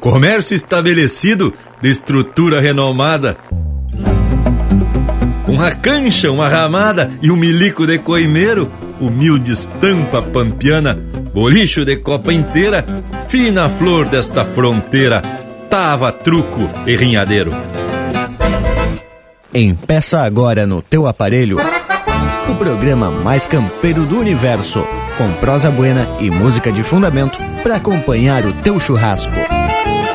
comércio estabelecido, de estrutura renomada. Uma cancha, uma ramada e um milico de coimeiro, humilde estampa pampiana, bolicho de copa inteira, fina flor desta fronteira, tava truco e rinhadeiro. Empeça agora no teu aparelho o programa mais campeiro do universo, com prosa buena e música de fundamento para acompanhar o teu churrasco.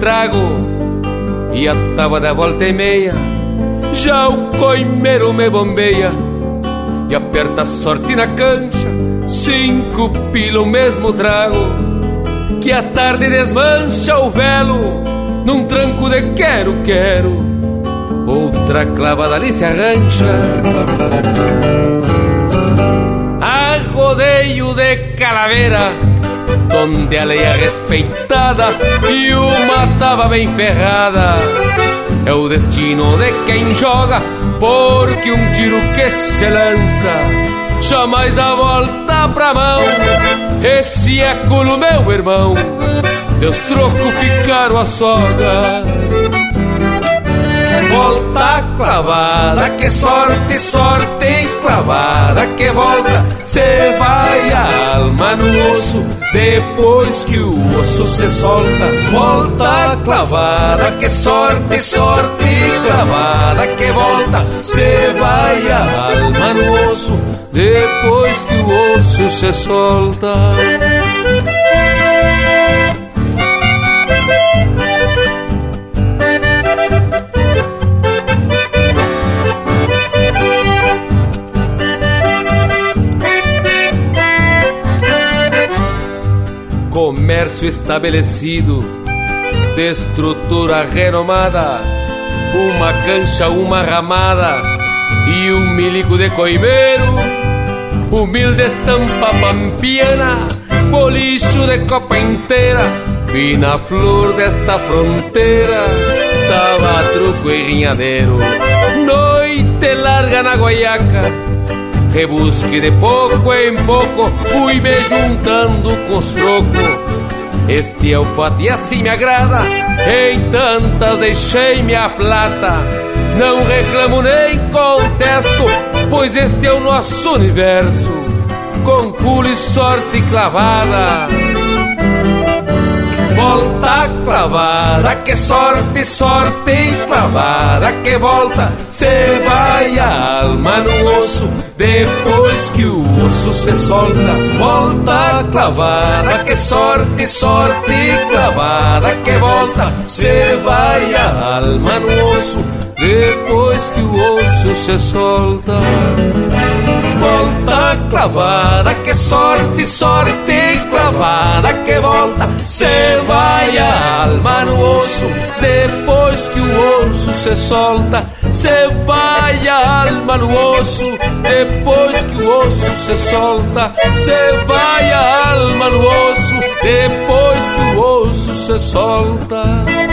Trago e a tava da volta e meia. Já o coimeiro me bombeia e aperta a sorte na cancha. Cinco pila o mesmo trago que a tarde desmancha o velo num tranco de quero, quero. Outra clavada ali se arrancha. A rodeio de calavera donde a lei é respeitada e uma tava bem ferrada. É o destino de quem joga, porque um tiro que se lança jamais dá volta pra mão. Esse é culo, meu irmão, Deus troco ficaram a soga volta clavada, que sorte, sorte clavada que volta, cê vai a alma no osso, depois que o osso se solta, volta clavada, que sorte, sorte clavada que volta, cê vai a alma no osso, depois que o osso se solta. Comércio estabelecido, de estrutura renomada, uma cancha, uma ramada e um milico de coimeiro, humilde estampa pampiana, bolicho de copa inteira, fina flor desta fronteira, tava truco e rinhadeiro, noite larga na guaiaca Rebusque de pouco em pouco, fui me juntando com os trocos. Este é o fato e assim me agrada, em tantas deixei minha plata. Não reclamo nem contesto, pois este é o nosso universo, com pulo e sorte clavada volta clavada, que sorte, sorte clavada que volta, cê vai a alma no osso, depois que o osso se solta, volta clavada, que sorte, sorte clavada que volta, cê vai a alma no osso, depois que o osso se solta. Volta clavada, que sorte, sorte clavada que volta, cê vai a alma no osso, depois que o osso se solta, cê vai a alma no osso, depois que o osso se solta, cê vai a alma no osso, depois que o osso se solta.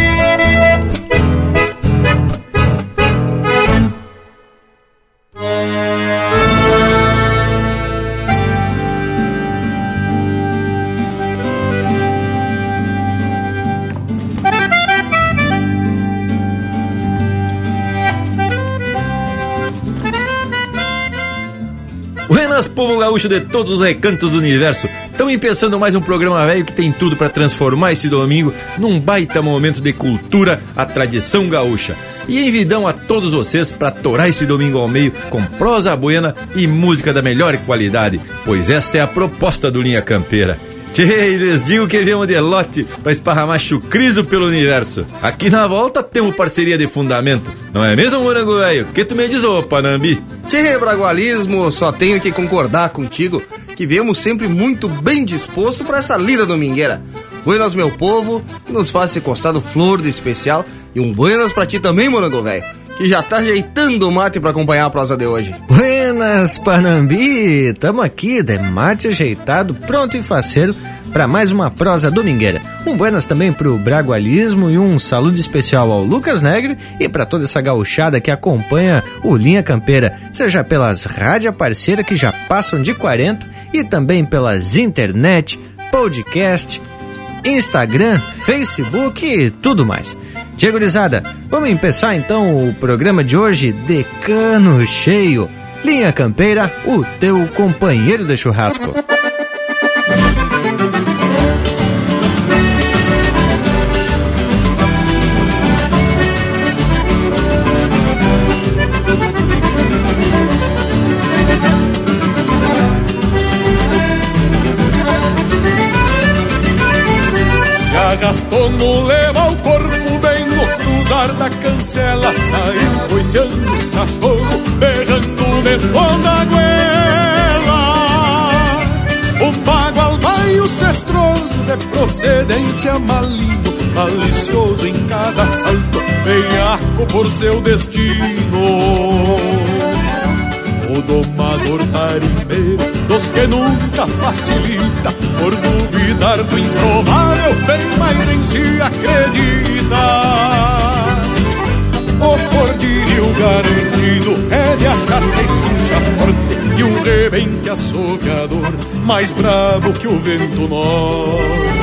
Buenas, povo gaúcho de todos os recantos do universo. Estamos pensando mais um programa velho que tem tudo para transformar esse domingo num baita momento de cultura, a tradição gaúcha. E envidão a todos vocês para torar esse domingo ao meio com prosa buena e música da melhor qualidade, pois esta é a proposta do Linha Campeira. Tchê, lhes digo que viemos de lote pra esparramar chucriso pelo universo. Aqui na volta temos parceria de fundamento. Não é mesmo, morango velho? que tu me diz, ô Panambi? Tchê, Bragualismo, só tenho que concordar contigo que viemos sempre muito bem disposto para essa lida domingueira. Buenas, meu povo, que nos faz esse costado flor de especial. E um buenas pra ti também, morango velho que já tá ajeitando o mate para acompanhar a prosa de hoje. Buenas, Panambi! Tamo aqui, de mate ajeitado, pronto e faceiro para mais uma prosa domingueira. Um buenas também pro Bragualismo e um saludo especial ao Lucas Negre e para toda essa gauchada que acompanha o Linha Campeira, seja pelas rádios parceiras que já passam de 40 e também pelas internet, podcast, Instagram, Facebook e tudo mais. Diego Lizada, vamos começar então o programa de hoje de cano cheio. Linha Campeira, o teu companheiro de churrasco. gastou no cancela Saiu coiceando os cachorros, berrando de toda a goela Um bagual baio cestroso de procedência maligno Malicioso em cada salto, veiaco por seu destino. O domador tarimbeiro dos que nunca facilita Por duvidar do improvável bem mais em si acredita O cordilho garantido é de achar que suja forte E um rebente açougueador mais bravo que o vento norte.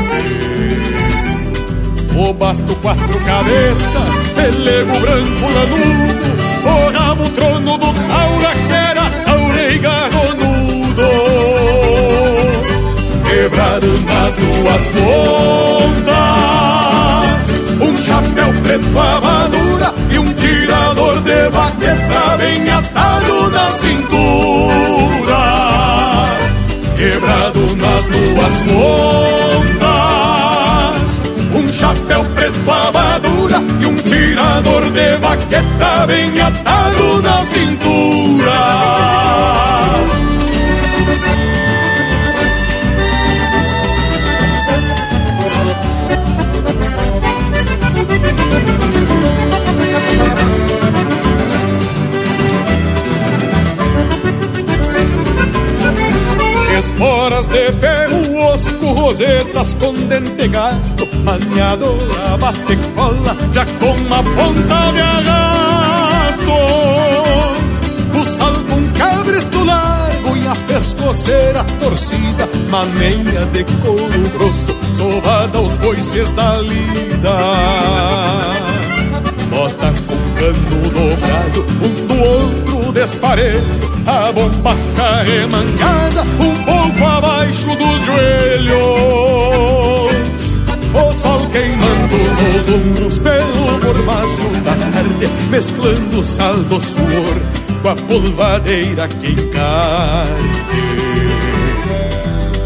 O basto quatro cabeças, pelego branco lanudo forrava o trono do taura que era taura e garronudo Quebrado nas duas pontas Um chapéu preto amadura e um tirador de baqueta Bem atado na cintura Quebrado nas duas pontas Um chapéu preto amadura e um tirador de baqueta bem atado na cintura. De ferro, osco, rosetas com dente gasto, maniado a bate cola, já com uma ponta de arrasto. O com cabresto largo e a pescoceira torcida, maneira de couro grosso, sovada aos coices da lida. Bota com cano dobrado, um do outro desparelho, a bombacha remangada, um abaixo dos joelhos. O sol queimando nos ombros pelo mormaço da tarde, mesclando sal do suor com a polvadeira que encarde.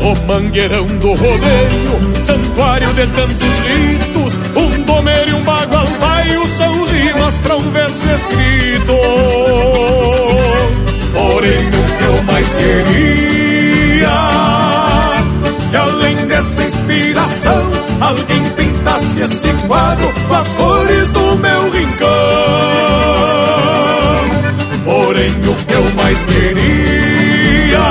O mangueirão do rodeio, santuário de tantos ritos, um domer e um bagual baio são rimas para um verso escrito. Porém, o que eu mais queria, pintasse esse quadro com as cores do meu rincão. Porém, o que eu mais queria,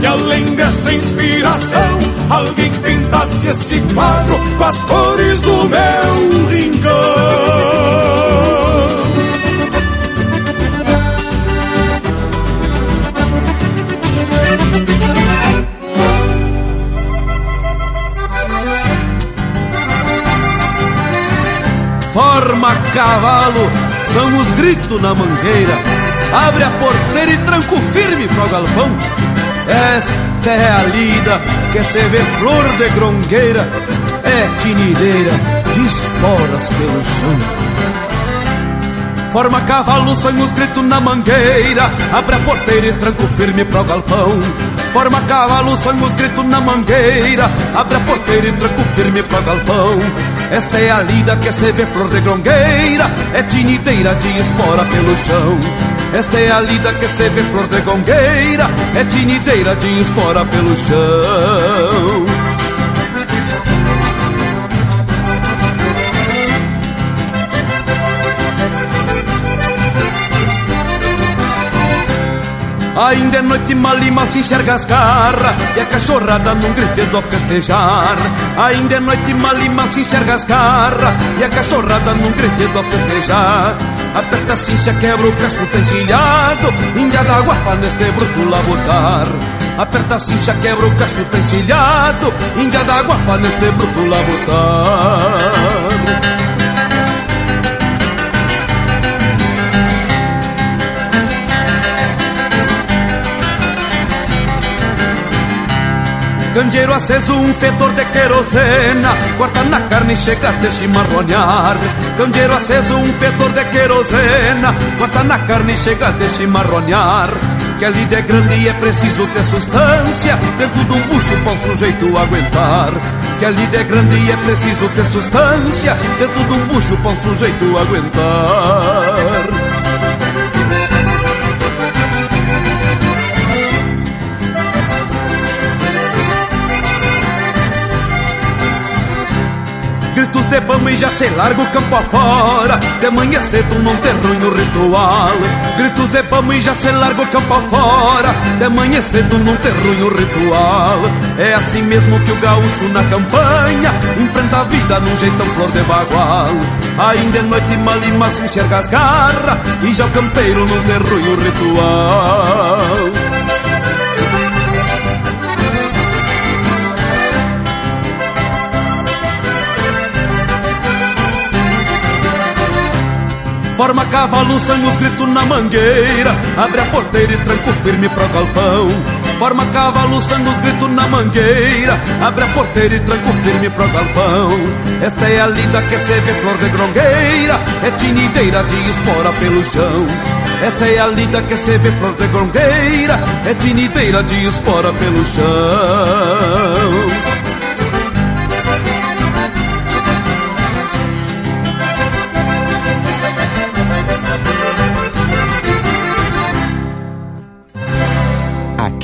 que além dessa inspiração, alguém pintasse esse quadro com as cores do meu rincão. Forma cavalo, são os gritos na mangueira. Abre a porteira e tranco firme pro galpão. Esta é a lida que se vê flor de grongueira, é tinideira de esporas pelo chão. Forma cavalo, são os gritos na mangueira. Abre a porteira e tranco firme pro galpão. Forma cavalo, sangue, os gritos na mangueira Abre a porteira e tranco firme pro galpão Esta é a lida que se vê flor de grongueira É tiniteira de espora pelo chão. Esta é a lida que se vê flor de gongueira É tinideira de espora pelo chão Ainda é noite malima se enxerga as garras. E a cachorrada num gritando a festejar. Ainda é noite malima se enxerga as garras. E a cachorrada num gritando a festejar. Aperta a cincha, quebra o cacho, tá Índia da guapa neste bruto labotar Aperta a cincha, quebra o cacho, tá Índia da guapa neste bruto labotar Candeeiro aceso, um fedor de querosena. Corta na carne e chega até se marronear. Candeeiro aceso, um fedor de querosena. Corta na carne e chega até se marronear. Que a lida é grande e é preciso ter substância Dentro de um bucho para o sujeito aguentar Que a lida é grande e é preciso ter substância Dentro de um bucho para o sujeito aguentar e já se larga o campo afora. De manhã cedo não tem ruim ritual. Gritos de bamba e já se larga o campo afora. De manhã cedo não tem ruim ritual. É assim mesmo que o gaúcho na campanha Enfrenta a vida num jeitão flor de bagual. Ainda é noite malima se enxerga as garras E já o campeiro não tem ruim ritual Forma cavalo, sangue, os gritos na mangueira. Abre a porteira e tranco firme pro galpão. Forma cavalo, sangue, os gritos na mangueira. Abre a porteira e tranco firme pro galpão. Esta é a lida que se vê flor de grongueira. É tinideira de espora pelo chão. Esta é a lida que se vê flor de grongueira. É tinideira de espora pelo chão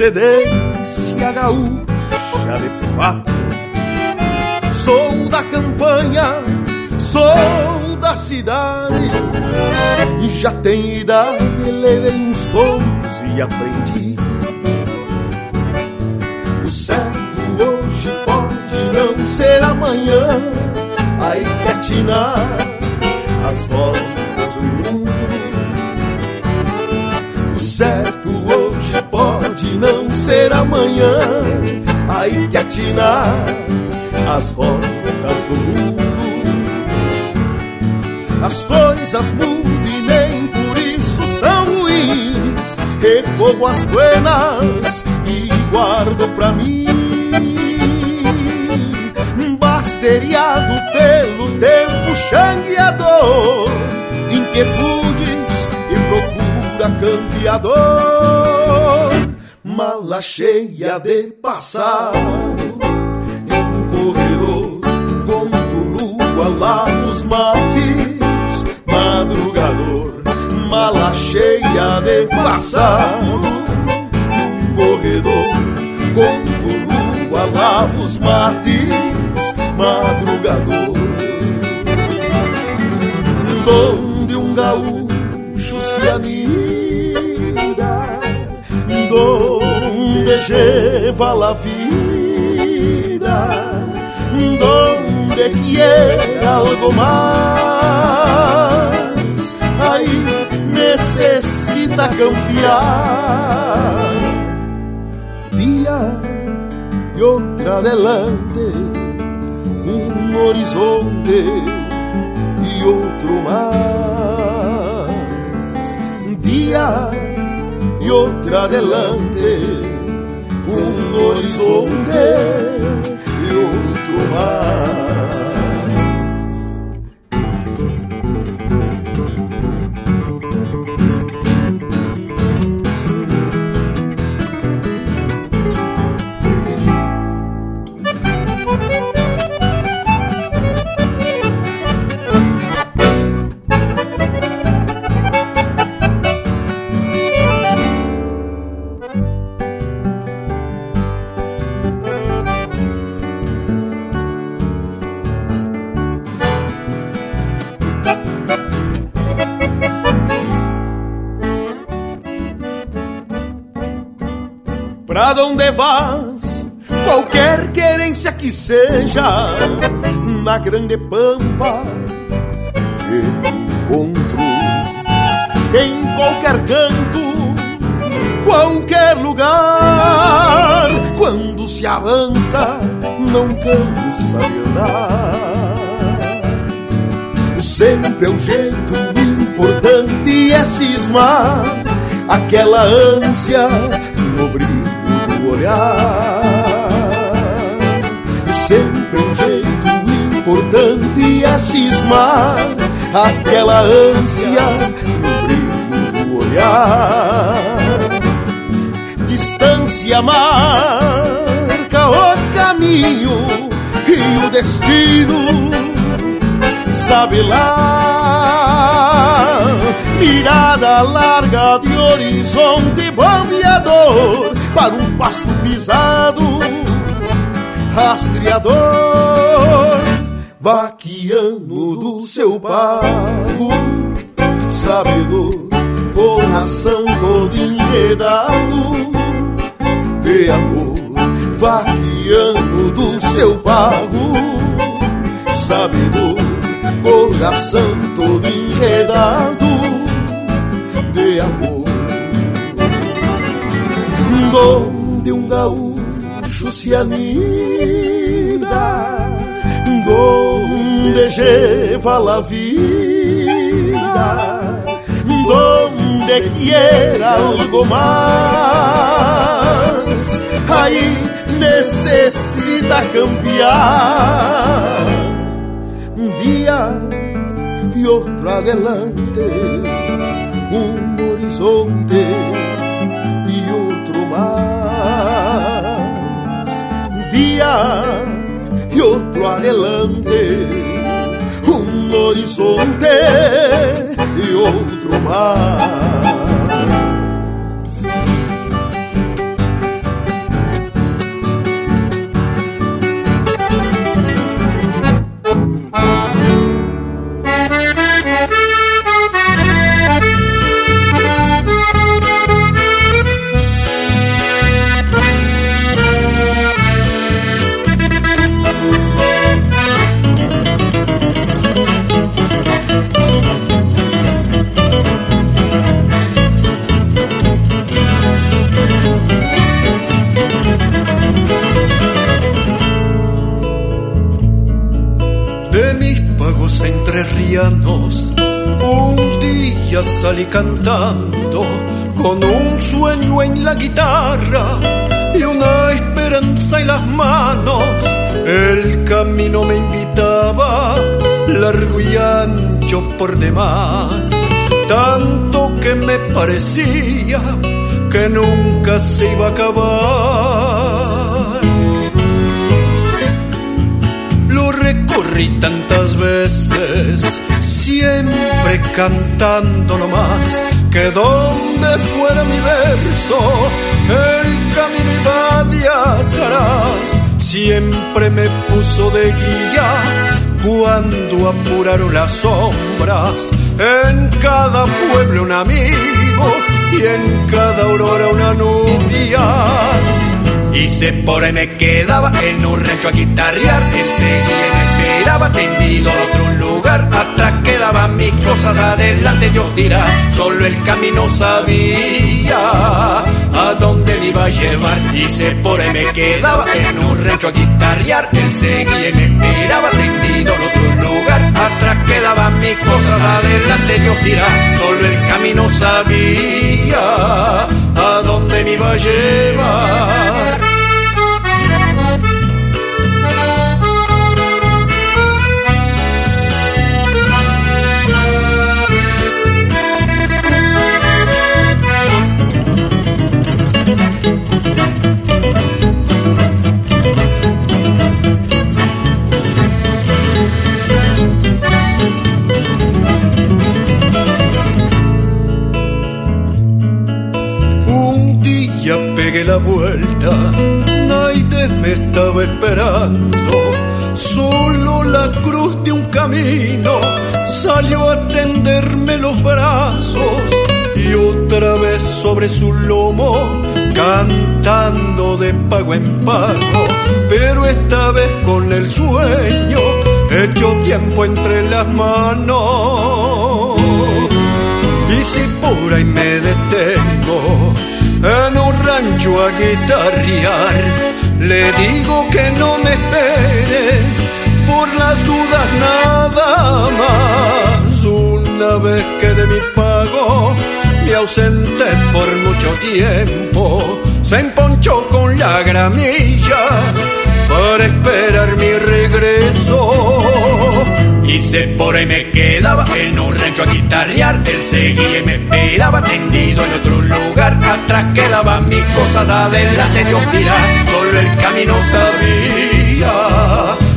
Procedência gaúcha de fato. Sou da campanha, sou da cidade, e já tenho idade, levei uns tons e aprendi. O certo hoje pode não ser amanhã, aí tirar as voltas não ser amanhã. Aí que atinar as voltas do mundo. As coisas mudam e nem por isso são ruins. Recorro às buenas e guardo pra mim. Basteriado pelo tempo xangueador, inquietudes e procura campeador mala cheia de passado em um corredor conto lua lava os mates madrugador mala cheia de passado em um corredor conto lua lava os mates madrugador. Donde um gaúcho se anida. Donde lleva la vida, donde quiere algo más, ahí necesita cambiar. Día y otra adelante, un horizonte y otro más. Día y otra adelante, horizonte otro más. Pra onde vas? Qualquer querência que seja, na grande pampa encontro. Em qualquer canto, qualquer lugar, quando se avança, não cansa de andar. Sempre é um jeito importante é cismar aquela ânsia olhar. Sempre um jeito importante é cismar aquela ânsia no brilho do olhar. Distância marca o caminho e o destino sabe lá. Mirada larga de horizonte bombeador para um pasto pisado, rastreador, vaqueano do seu pago, sabedor, coração todo enredado. De amor, vaqueano do seu pago, sabedor, coração todo enredado. De amor donde um gaúcho se anida, donde lleva la vida, donde quiera algo más, ahí necesita cambiar. Un día y otro adelante, un horizonte Día y otro adelante, un horizonte y otro más. Se iba a acabar. Lo recorrí tantas veces siempre cantando nomás, que donde fuera mi verso, el camino iba de atrás, siempre me puso de guía cuando apuraron las sombras, en cada pueblo un amigo y en cada aurora una nubia. Y se por ahí me quedaba en un rancho a guitarrear. Él seguía me esperaba tendido en otro lugar. Atrás quedaban mis cosas, adelante Dios dirá. Solo el camino sabía a dónde me iba a llevar. Se por ahí me quedaba en un rancho a guitarrear. Él seguía y me esperaba tendido en otro lugar. Atrás quedaban mis cosas, adelante Dios dirá. Solo el camino sabía a dónde me iba a llevar. Pegué la vuelta, nadie me estaba esperando. Solo la cruz de un camino salió a tenderme los brazos y otra vez sobre su lomo cantando de pago en pago, pero esta vez con el sueño hecho tiempo entre las manos. Y si por ahí me detengo en un rancho a guitarrear, le digo que no me espere por las dudas nada más. Una vez que de mi pago me ausenté por mucho tiempo, se emponchó con la gramilla para esperar mi regreso. Se por ahí me quedaba en un rancho a guitarrear. Él seguía y me esperaba tendido en otro lugar. Atrás quedaban mis cosas, adelante Dios dirá. Solo el camino sabía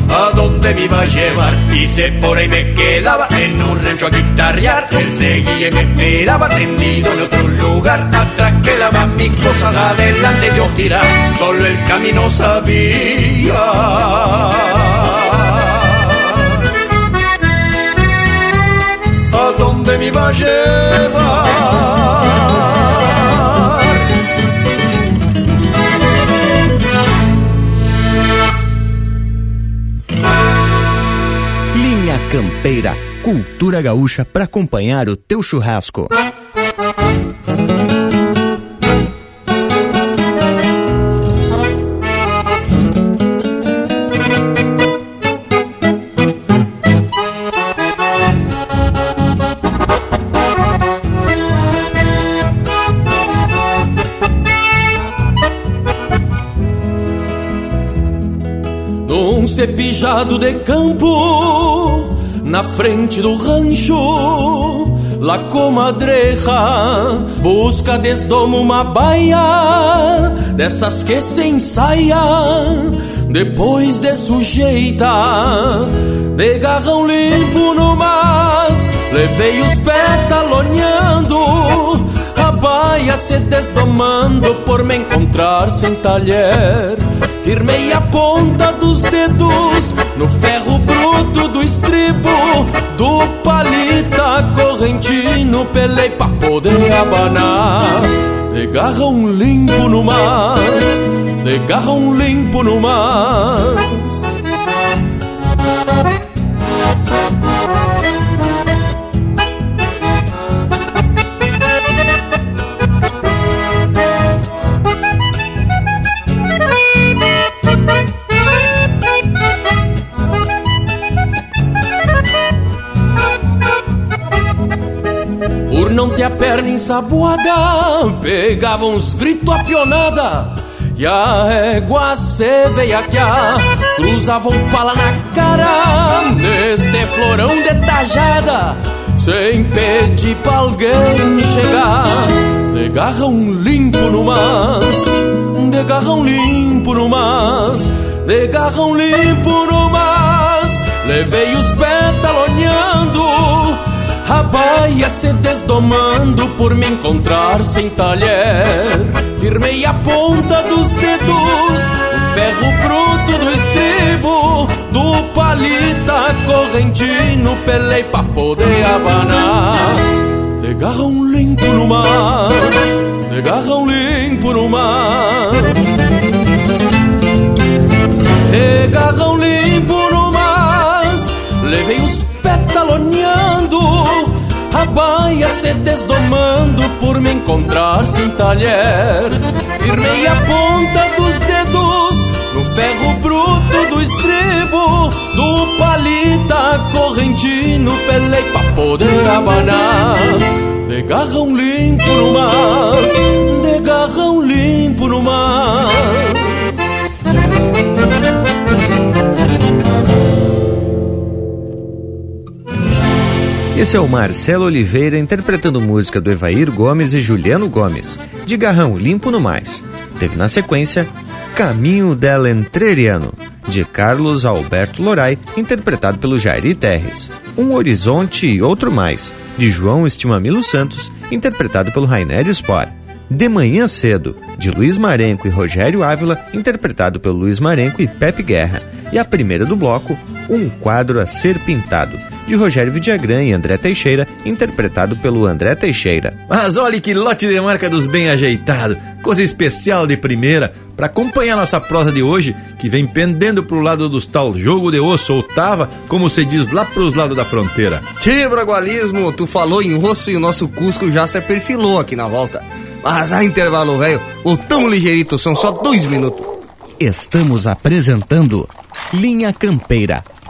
a dónde me iba a llevar. Y por ahí me quedaba en un rancho a guitarrear. Él seguía y me esperaba tendido en otro lugar. Atrás quedaban mis cosas, adelante Dios dirá. Solo el camino sabía. A dónde me iba a llevar. Linha Campeira, cultura gaúcha para acompanhar o teu churrasco. Cepijado de campo, na frente do rancho, la comadreja busca desdomo uma baia dessas que se ensaia depois de sujeita de garrão limpo no mas levei os pés talonhando a baia se desdomando por me encontrar sem talher Firmei a ponta dos dedos no ferro bruto do estribo do palita correntino, pelei pra poder abanar. De garrão limpo no mas, de garrão limpo no mas. Ensaboada, pegava uns gritos a pionada. E a égua se veia que a cruzava o pala na cara, neste florão de tajada, sem pedir pra alguém chegar. De garrão limpo no mas, de garrão limpo no mas, de garrão limpo no mas, levei os pés a baia se desdomando por me encontrar sem talher. Firmei a ponta dos dedos, o ferro bruto do estribo, do palita correntino, pelei pra poder abanar. De garrão limpo no mas, de garrão limpo no mas. de garrão limpo no mas, levei os a baia se desdomando por me encontrar sem talher. Firmei a ponta dos dedos no ferro bruto do estribo, do palita correntino, pelei pra poder abanar. De garrão limpo no mas, de garrão limpo no mas. Esse é o Marcelo Oliveira interpretando música do Evair Gomes e Juliano Gomes, de Garrão Limpo no Mais. Teve na sequência Caminho del Entreriano, de Carlos Alberto Lorai, interpretado pelo Jairi Terres. Um Horizonte e Outro Mais, de João Estimamilo Santos, interpretado pelo Rainer Spor. De Manhã Cedo, de Luiz Marenco e Rogério Ávila, interpretado pelo Luiz Marenco e Pepe Guerra. E a primeira do bloco, Um Quadro a Ser Pintado, de Rogério Vidagrã e André Teixeira, interpretado pelo André Teixeira. Mas olha que lote de marca dos bem ajeitados, coisa especial de primeira, para acompanhar nossa prosa de hoje, que vem pendendo pro lado dos tal jogo de osso ou tava, como se diz lá pros lados da fronteira. Tchê, Bragualismo, tu falou em osso e o nosso Cusco já se perfilou aqui na volta. Mas a intervalo, velho, voltamos ligeirito, são só dois minutos. Estamos apresentando Linha Campeira,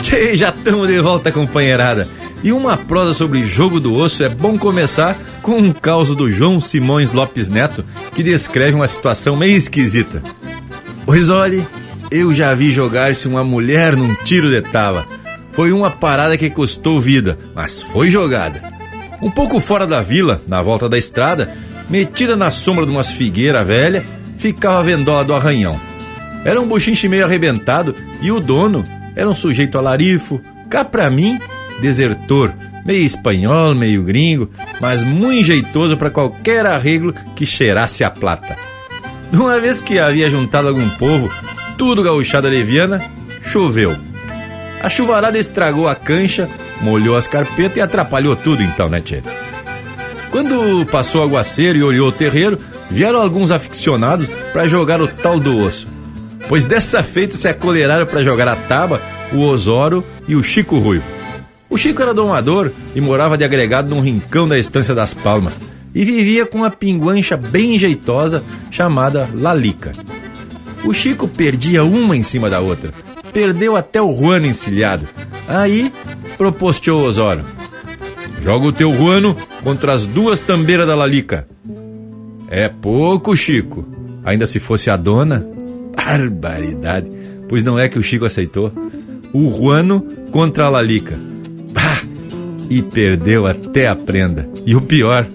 Tchê, já estamos de volta, companheirada. E uma prosa sobre jogo do osso é bom começar com um caos do João Simões Lopes Neto, que descreve uma situação meio esquisita. O Risoli, eu já vi jogar-se uma mulher num tiro de tava. Foi uma parada que custou vida, mas foi jogada. Um pouco fora da vila, na volta da estrada, metida na sombra de umas figueiras velha, ficava a vendola do arranhão. Era um buchinche meio arrebentado e o dono era um sujeito alarifo, cá pra mim, desertor, meio espanhol, meio gringo, mas muito jeitoso para qualquer arreglo que cheirasse a plata. Uma vez que havia juntado algum povo, tudo gauchada leviana, choveu. A chuvarada estragou a cancha, molhou as carpetas e atrapalhou tudo então, né, tchê? Quando passou o aguaceiro e olhou o terreiro, vieram alguns aficionados para jogar o tal do osso. Pois dessa feita se acoleraram para jogar a taba, o Osório e o Chico Ruivo. O Chico era domador e morava de agregado num rincão da Estância das Palmas e vivia com uma pinguancha bem jeitosa chamada Lalica. O Chico perdia uma em cima da outra, perdeu até o Juano encilhado. Aí proposteou Osório: Joga o teu Juano contra as duas tambeiras da Lalica. É pouco, Chico. Ainda se fosse a dona. Barbaridade. Pois não é que o Chico aceitou. O Juano contra a Lalica. Bah! E perdeu até a prenda. E o pior,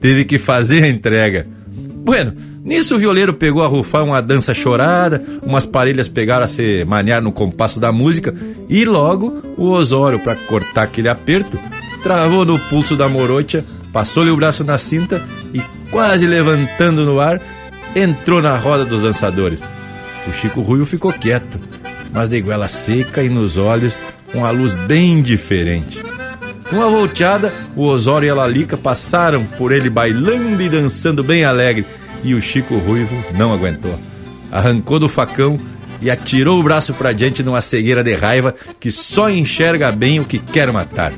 teve que fazer a entrega. Bueno, nisso o violeiro pegou a rufar uma dança chorada, umas parelhas pegaram a se maniar no compasso da música e logo o Osório, para cortar aquele aperto, travou no pulso da morocha, passou-lhe o braço na cinta e, quase levantando no ar, entrou na roda dos dançadores. O Chico Ruivo ficou quieto, mas de goela seca e nos olhos uma luz bem diferente. Numa volteada, o Osório e a Lalica passaram por ele bailando e dançando bem alegre, e o Chico Ruivo não aguentou. Arrancou do facão e atirou o braço para diante numa cegueira de raiva que só enxerga bem o que quer matar.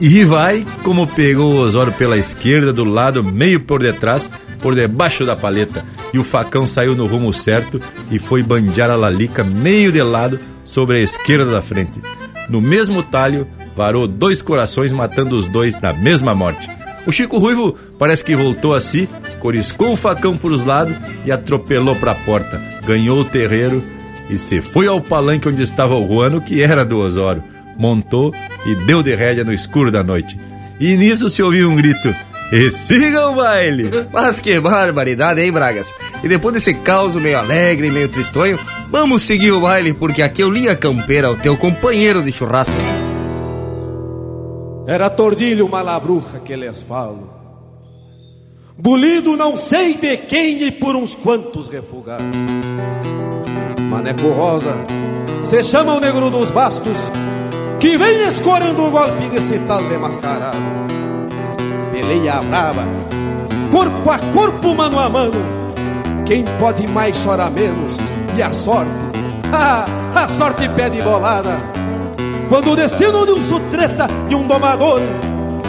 E vai como pegou o Osório pela esquerda, do lado meio por detrás, por debaixo da paleta, e o facão saiu no rumo certo e foi bandear a Lalica meio de lado sobre a esquerda da frente. No mesmo talho, varou dois corações, matando os dois na mesma morte. O Chico Ruivo parece que voltou a si, coriscou o facão por os lados e atropelou para a porta. Ganhou o terreiro e se foi ao palanque onde estava o Juano, que era do Osório. Montou e deu de rédea no escuro da noite. E nisso se ouviu um grito: E siga o baile! Mas que barbaridade, hein, Bragas? E depois desse caos meio alegre e meio tristonho, vamos seguir o baile, porque aqui é o Linha Campeira, o teu companheiro de churrasco. Era tordilho malabruja que lhes falo. Bulido não sei de quem e por uns quantos refugados. Maneco Rosa, se chama o negro dos bastos, que vem escorando o golpe desse tal de mascarado. Peleia brava, corpo a corpo, mano a mano. Quem pode mais chora menos, e a sorte, ah, a sorte pede bolada. Quando o destino de um sutreta e um domador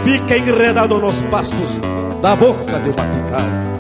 fica enredado nos pastos da boca de uma picada.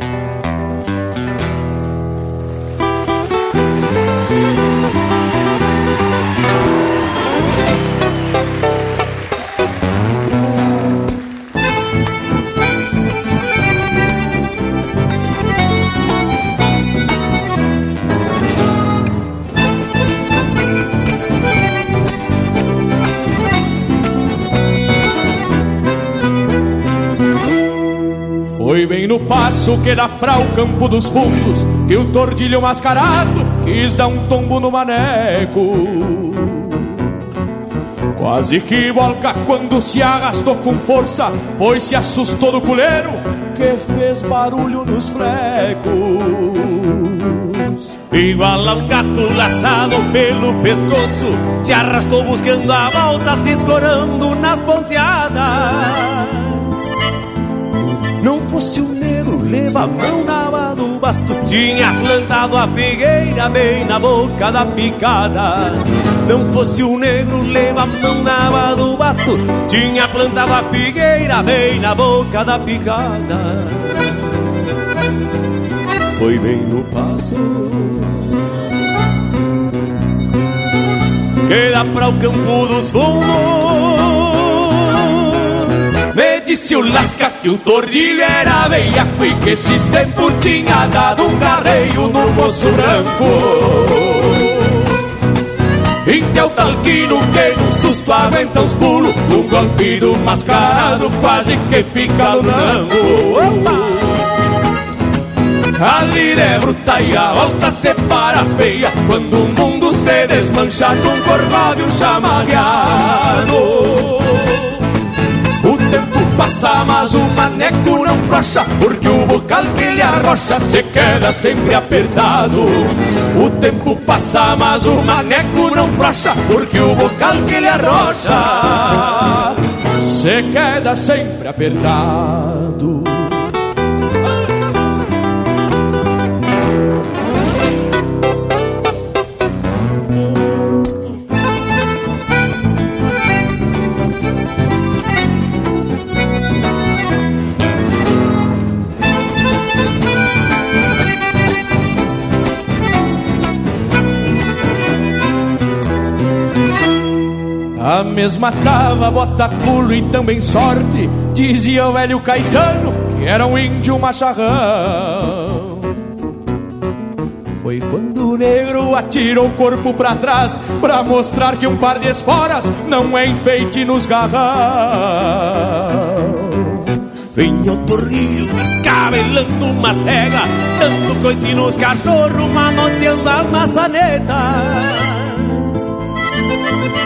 No passo que dá pra o campo dos fundos Que o tordilho mascarado quis dar um tombo no maneco. Quase que volca quando se arrastou com força Pois se assustou do culeiro que fez barulho nos flecos. Igual a um gato laçado pelo pescoço Se arrastou buscando a volta Se escorando nas ponteadas. Não fosse o a mão na do basto. Tinha plantado a figueira bem na boca da picada. Não fosse o negro, leva a mão na do basto. Tinha plantado a figueira bem na boca da picada. Foi bem no passo. Que dá para o campo dos fundos disse o lasca que o tordilho era veiaco e que esses tempos tinha dado um carreio no moço branco. Então talquino que num susto aguenta os pulos Um golpe do mascarado quase que fica lunango Ali é bruta e a volta separa feia Quando o mundo se desmancha num corcóvio chamarreado passa, mas o maneco não frouxa, porque o bocal que ele arrocha se queda sempre apertado. O tempo passa, mas o maneco não frouxa, porque o bocal que ele arrocha se queda sempre apertado. Mesma trava, bota culo e também sorte, dizia o velho Caetano, que era um índio macharrão. Foi quando o negro atirou o corpo para trás, pra mostrar que um par de esporas não é enfeite nos garrão. Vinha o torrilho escabelando uma cega, dando coice nos cachorros, manoteando as maçanetas.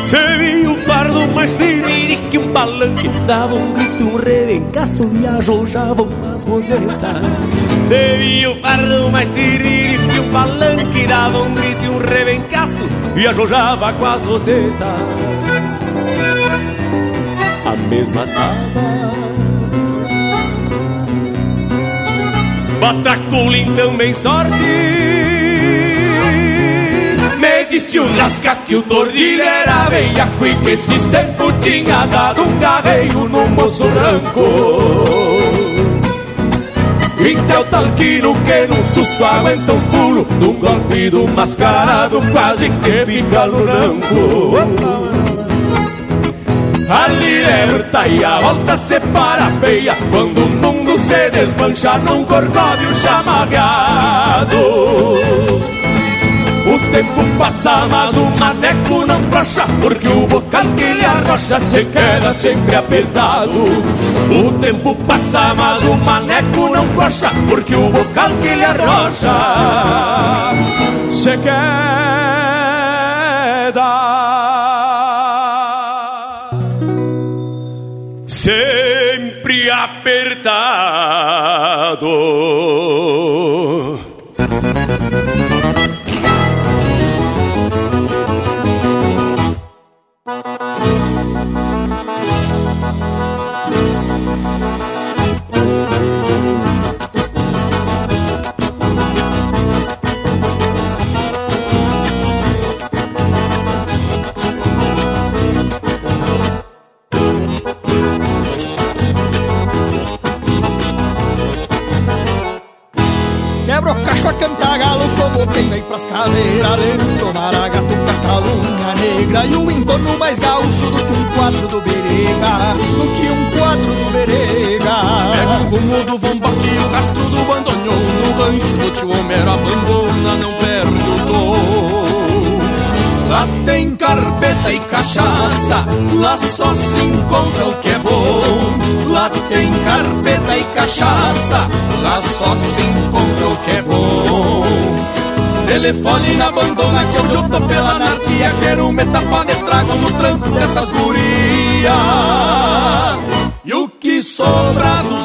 Se viu um pardo mais firme que um palanque Dava um grito, um rebencaço e arrojavam umas rosetas Se viu um pardo mais firme que um palanque Dava um grito, um rebencaço e arrojava com as rosetas A mesma tava Bataculim também sorte disse o lasca que o tordilho era veiaco E que esses tempos tinha dado um carreio no moço branco Então talquino que num susto aguenta os pulos Num golpe do mascarado quase que fica lunango A liberta e a volta separa feia Quando o mundo se desmancha num corcóvio chamarreado tempo passa, mas o maneco não frouxa Porque o bocal que ele arrocha se queda sempre apertado O tempo passa, mas o maneco não frouxa Porque o bocal que ele arrocha se queda sempre apertado. Quebra o cacho a cantar galo como quem vem pras caveiras Lento maragato, catalunha negra E o entorno mais gaúcho do que um quadro do Berega Do que um quadro do Berega Pega o rumo do vombaque, o rastro do bandonhão No rancho do tio Homero abandona, não perde o tom Lá tem carpeta e cachaça, lá só se encontra o que é bom. Lá tem carpeta e cachaça, lá só se encontra o que é bom. Telefone na abandona que eu junto pela anarquia, quero me tapar de trago no tranco dessas gurias. E o que sobra dos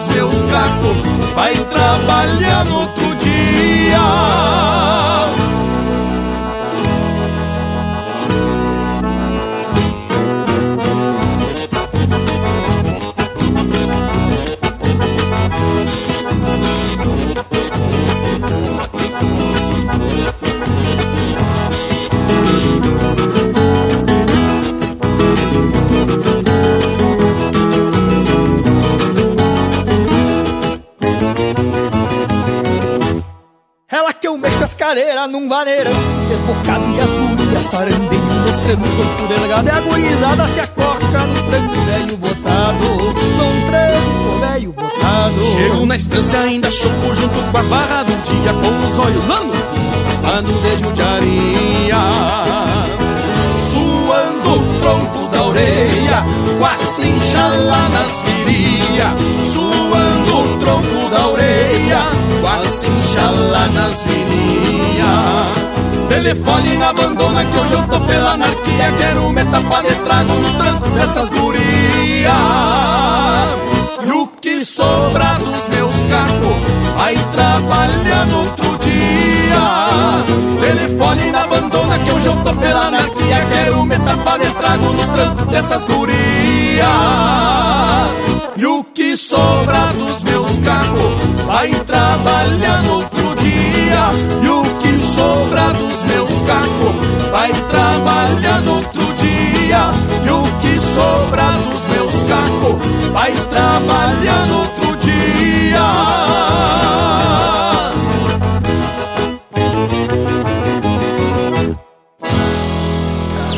sarandinho Mostrando o corpo delgado E a gurizada se acoca num tranco velho botado Num tranco velho botado. Chego na estância ainda choco junto com as barras do Telefone na abandona que hoje eu tô pela anarquia. Quero me tapar de trago no tranco dessas gurias. E o que sobra dos meus cacos Vai trabalhar no outro dia. Telefone na abandona que hoje eu tô pela anarquia. Quero me tapar de trago no tranco dessas gurias. E o que sobra dos meus cacos Vai trabalhar no outro dia trabalhar no outro dia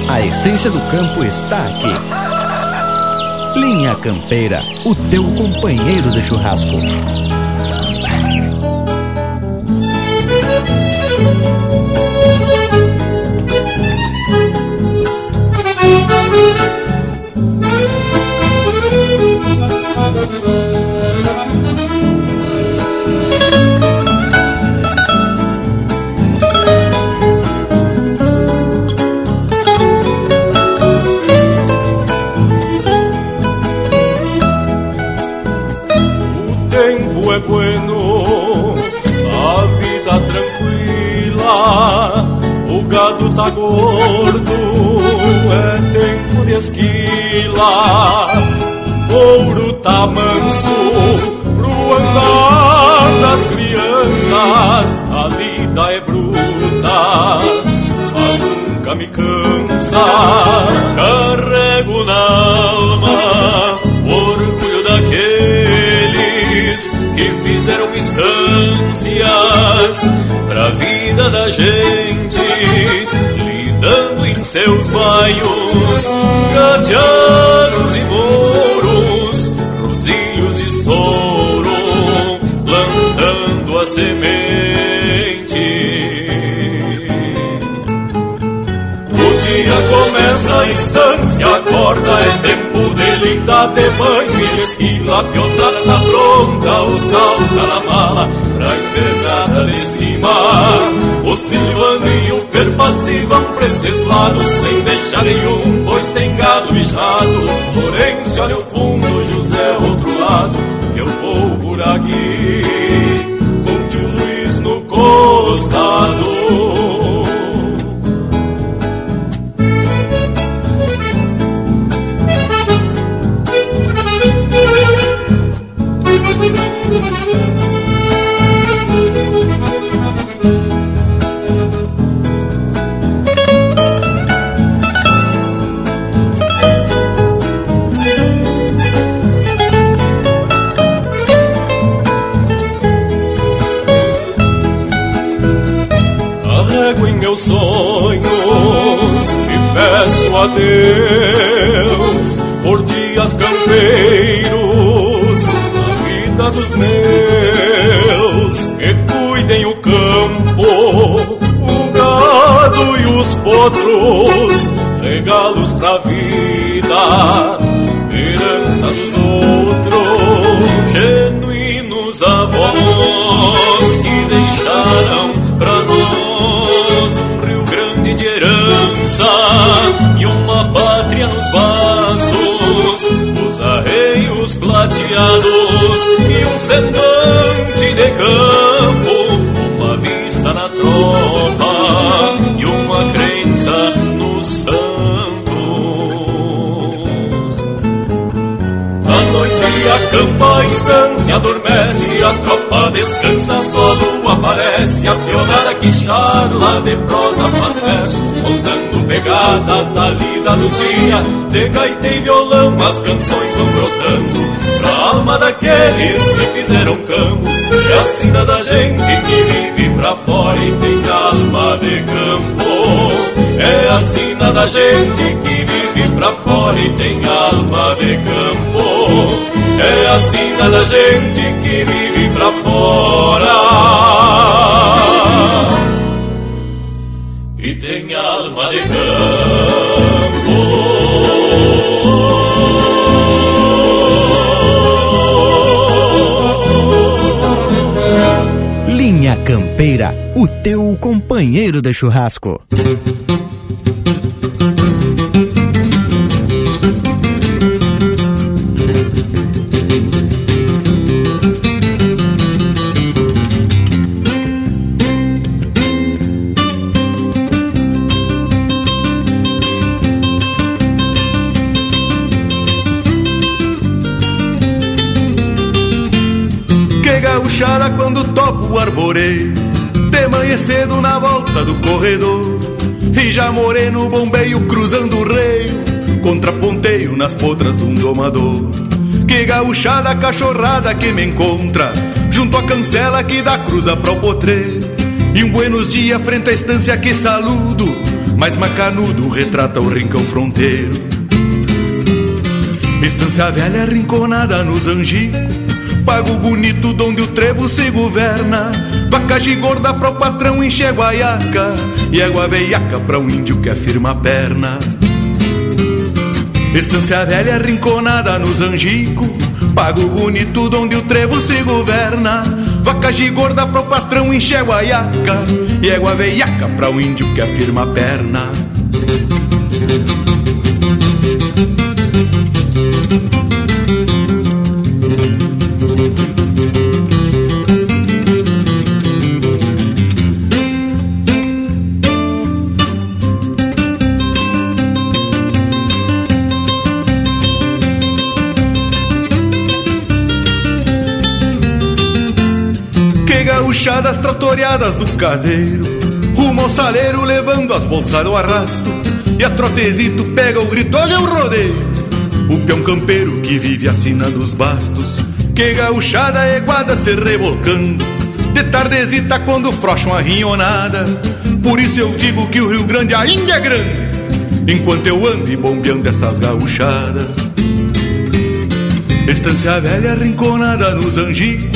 A essência do campo está aqui. Linha Campeira, o teu companheiro de churrasco. Tá gordo, é tempo de esquila, ouro tá manso pro andar das crianças, a lida é bruta, mas nunca me cansa, carrego na alma o orgulho daqueles que fizeram instâncias pra vida da gente, seus baios, gateanos e mouros, rosilhos e estouro, plantando a semente. O dia começa a instância, acorda, é tempo de linda de banho esquila, piotada tá pronta, o sal tá na mala, pra invernada de cima. E Ferpazi vão pra esses lados, sem deixar nenhum, os potros, regalos pra vida, herança dos outros, genuínos avós que deixaram pra nós um Rio Grande de herança e uma pátria nos bastos, acampa a estância, adormece, a tropa descansa, só a lua aparece, a pionada que charla de prosa faz versos, contando pegadas da lida do dia, de gaita e violão as canções vão brotando, pra alma daqueles que fizeram campos, é a sina da gente que vive pra fora e tem alma de campo, é a sina da gente que vive pra fora e tem alma de campo. É a sina da gente que vive pra fora e tem alma de campo. Linha Campeira, o teu companheiro de churrasco. Corredor. E já morei no bombeio cruzando o reio Contraponteio nas potras de um domador. Que gauchada cachorrada que me encontra Junto à cancela que dá cruza para o potreiro E um buenos dias frente à estância que saludo Mas macanudo retrata o rincão fronteiro. Estância velha rinconada nos angicos Pago bonito donde o trevo se governa Vaca gorda pro patrão enche guaiaca E égua veiaca pra um índio que afirma a perna. Estância velha rinconada nos angicos Pago bonito donde o trevo se governa. Vaca gorda pro patrão enche guaiaca E égua veiaca pra um índio que afirma a perna tratoreadas do caseiro Rumo ao saleiro levando as bolsas no arrasto E a trotezito pega o grito, olha o rodeio! O peão campeiro que vive a sina dos bastos Que gauchada eguada se revolcando De tardezita quando frocham a rinhonada. Por isso eu digo que o Rio Grande ainda é grande Enquanto eu ando bombeando estas gauchadas. Estância velha rinconada nos angicos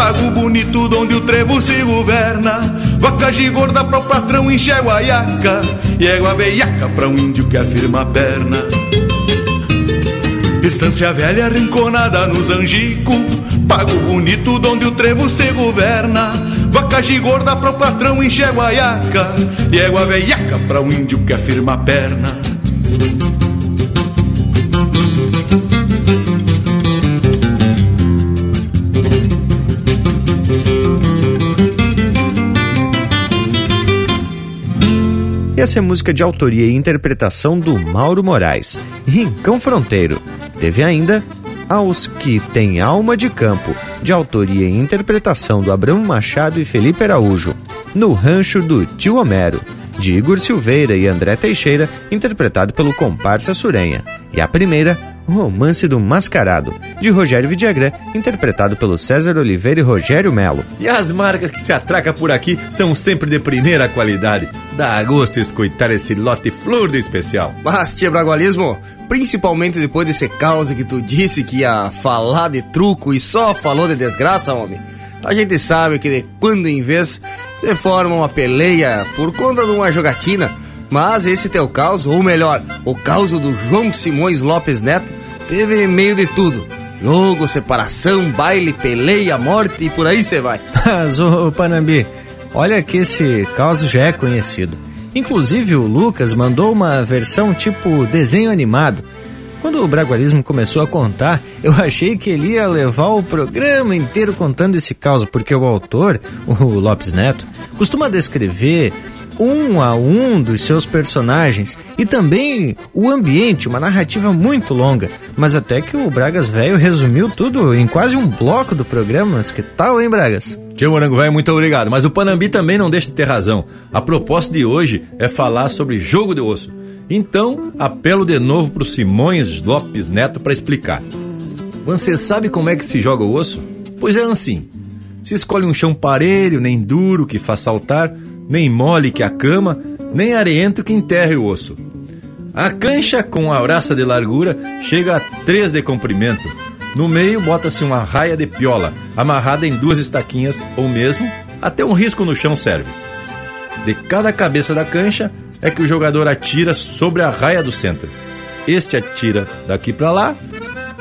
Pago bonito onde o trevo se governa. Vaca gorda pro patrão enche guaiaca E égua veiaca pra um índio que afirma a perna. Estância velha rinconada nos angicos Pago bonito onde o trevo se governa. Vaca gorda pro patrão enche guaiaca E égua veiaca pra um índio que afirma a perna essa é música de autoria e interpretação do Mauro Moraes, Rincão Fronteiro. Teve ainda Aos Que Tem Alma de Campo, de autoria e interpretação do Abrão Machado e Felipe Araújo, No Rancho do Tio Homero, de Igor Silveira e André Teixeira, interpretado pelo comparsa Surenha. E a primeira, Romance do Mascarado, de Rogério Vidagrã, interpretado pelo César Oliveira e Rogério Melo. E as marcas que se atraca por aqui são sempre de primeira qualidade. Dá gosto escutar esse lote flor de especial. Mas, tia Bragualismo, principalmente depois desse caos que tu disse que ia falar de truco e só falou de desgraça, homem. A gente sabe que de quando em vez você forma uma peleia por conta de uma jogatina, mas esse teu caos, ou melhor, o caos do João Simões Lopes Neto, teve meio de tudo. Jogo, separação, baile, peleia, morte e por aí você vai. Mas, ô Panambi, olha que esse caos já é conhecido. Inclusive o Lucas mandou uma versão tipo desenho animado. Quando o Bragualismo começou a contar, eu achei que ele ia levar o programa inteiro contando esse caos, porque o autor, o Lopes Neto, costuma descrever um a um dos seus personagens e também o ambiente, uma narrativa muito longa. Mas até que o Bragas Velho resumiu tudo em quase um bloco do programa. Mas que tal, hein, Bragas? Tio Morango Velho, muito obrigado. Mas o Panambi também não deixa de ter razão. A proposta de hoje é falar sobre jogo de osso. Então, apelo de novo para o Simões Lopes Neto para explicar. Você sabe como é que se joga o osso? Pois é assim. Se escolhe um chão parelho, nem duro que faz saltar, nem mole que a cama, nem areento que enterre o osso. A cancha com a braça de largura chega a 3 de comprimento. No meio bota-se uma raia de piola, amarrada em duas estaquinhas ou mesmo até um risco no chão serve. De cada cabeça da cancha é que o jogador atira sobre a raia do centro. Este atira daqui para lá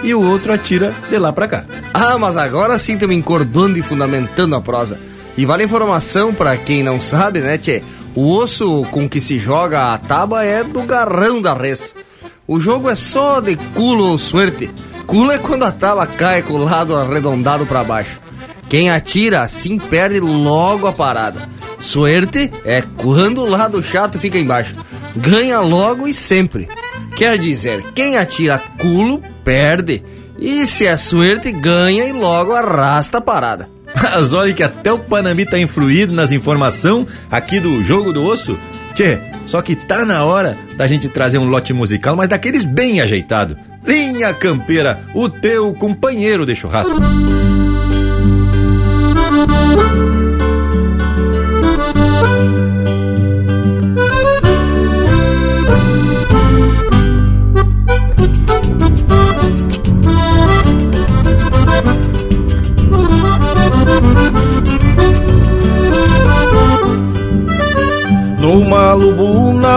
e o outro atira de lá para cá. Ah, mas agora sim estamos encordando e fundamentando a prosa. E vale a informação para quem não sabe, né, tchê? O osso com que se joga a tábua é do garrão da res. O jogo é só de culo ou suerte. Culo é quando a tábua cai com o lado arredondado para baixo. Quem atira assim perde logo a parada. Suerte é quando o lado chato fica embaixo. Ganha logo e sempre. Quer dizer, quem atira culo perde. E se é suerte, ganha e logo arrasta a parada. Mas olha que até o Panambi tá influído nas informações aqui do Jogo do Osso. Tchê, só que tá na hora da gente trazer um lote musical, mas daqueles bem ajeitado. Linha Campeira, o teu companheiro de churrasco.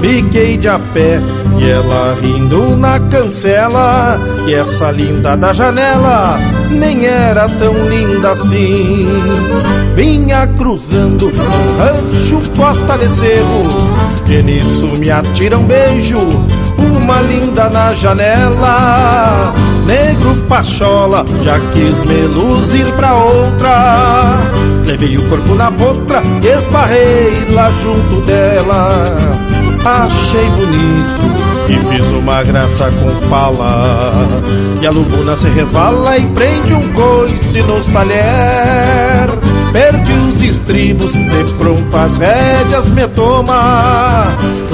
Fiquei de a pé e ela rindo na cancela. E essa linda da janela nem era tão linda assim. Vinha cruzando um rancho Costa de Cerro, e nisso me atira um beijo. Uma linda na janela, negro pachola, já quis me luzir pra outra. Levei o corpo na boca e esbarrei lá junto dela. Achei bonito e fiz uma graça com pala. E a lubuna se resvala e prende um coice nos talher. Perdi os estribos, de pronto as rédeas me toma.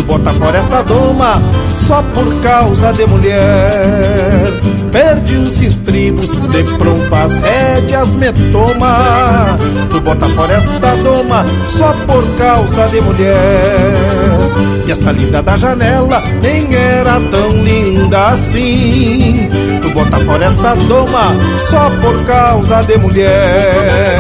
Bota fora esta doma, só por causa de mulher. Perdi os estribos, de pronto as rédeas me toma. Tu bota fora esta doma, só por causa de mulher. E esta linda da janela nem era tão linda assim. Tu bota fora esta doma, só por causa de mulher.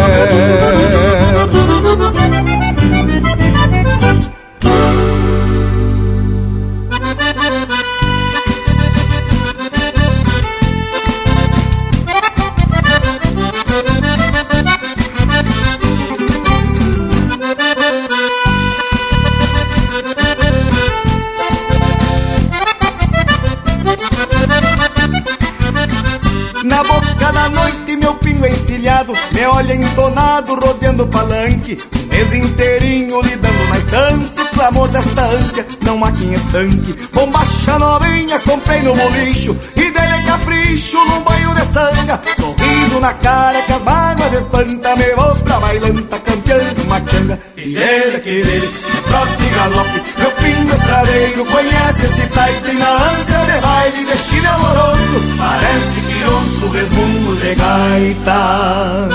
O palanque Um mês inteirinho lidando na estância. O clamor desta ânsia não há quem estanque. Bombacha novinha comprei no bolicho. E dele capricho num banho de sanga. Sorriso na cara que as mágoas espanta. Me vou pra bailanta campeando uma changa. E dele que dele, trote e galope. Meu pingo estradeiro conhece esse taite Na ânsia de baile de chile amoroso Parece que ouço resmungo de gaita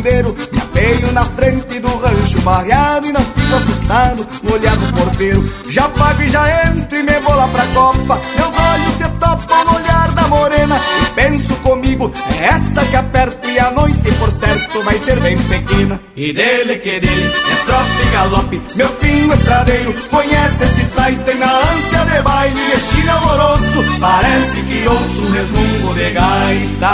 Me apeio na frente do rancho barreado E não fico assustado no olhar do porteiro. Já pago e já entro e me vou lá pra copa. Meus olhos se topam no olhar da morena E penso comigo, é essa que aperto E a noite por certo vai ser bem pequena. E dele que dele, é trote e galope Meu pingo estradeiro conhece esse taita E na ânsia de baile, destino amoroso Parece que ouço um resmungo de gaita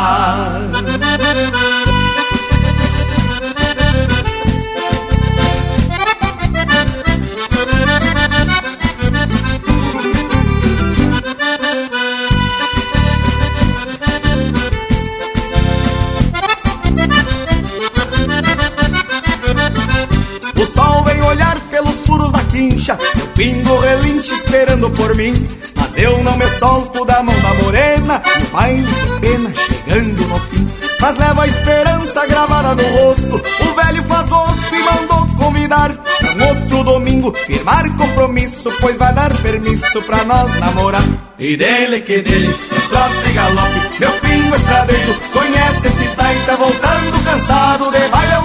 pingo relinche esperando por mim. Mas eu não me solto da mão da morena E o baile de pena chegando no fim. Mas levo a esperança gravada no rosto. O velho faz gosto e mandou convidar Pra um outro domingo. Firmar compromisso Pois vai dar permisso pra nós namorar. E dele que dele, é trote e galope Meu pingo estradeiro. Conhece esse taita Voltando cansado de baile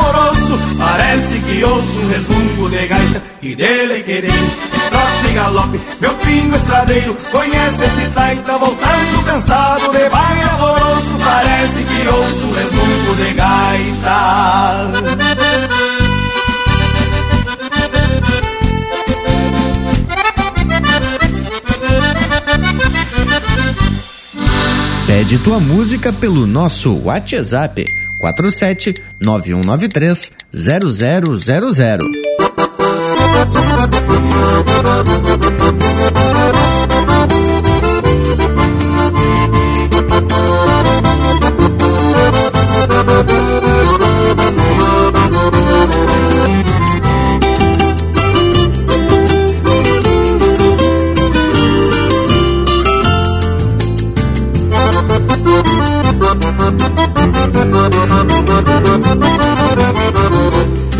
Parece que ouço um resmungo de gaita E dele que dele, é trote e galope Meu pingo estradeiro conhece esse taita Voltando cansado de baile amoroso Parece que ouço um resmungo de gaita. Pede tua música pelo nosso WhatsApp 47 9193 0000.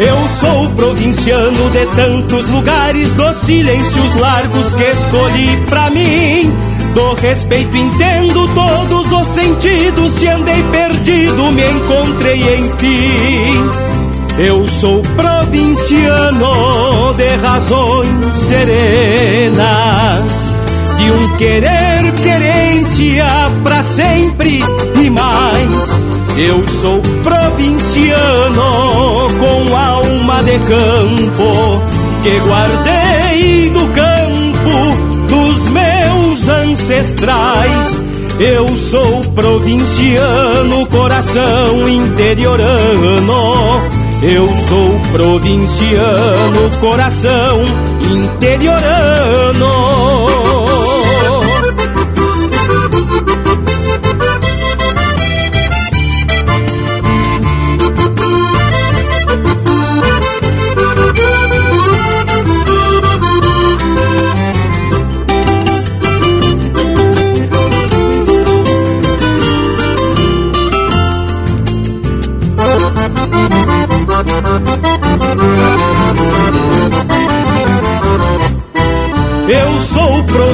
Eu sou provinciano de tantos lugares, dos silêncios largos que escolhi pra mim. Do respeito entendo todos os sentidos, se andei perdido, me encontrei enfim. Eu sou provinciano de razões serenas, de um querer querência pra sempre e mais. Eu sou provinciano com alma de campo que guardei do campo dos meus ancestrais. Eu sou provinciano, coração interiorano. Eu sou provinciano, coração interiorano.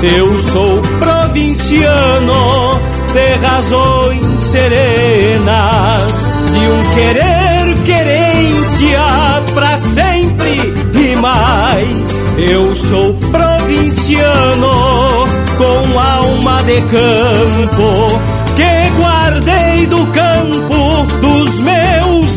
Eu sou provinciano de razões serenas, de um querer querência pra sempre e mais. Eu sou provinciano com alma de campo que guardei do campo dos meus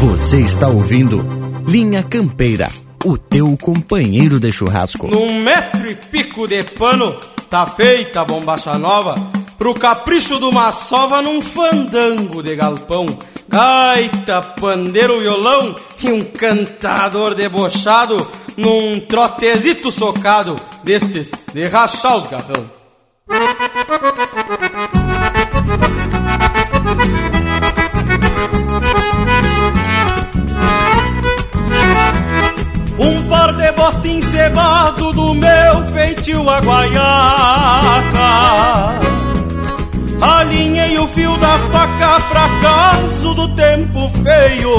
Você está ouvindo Linha Campeira, o teu companheiro de churrasco. Num metro e pico de pano, tá feita a bombacha nova, pro capricho de uma sova num fandango de galpão. Gaita, pandeiro, violão e um cantador debochado num trotezito socado destes de rachar os garrão. Par de bota encebado do meu feitio a guaiaca. Alinhei o fio da faca pra caso do tempo feio.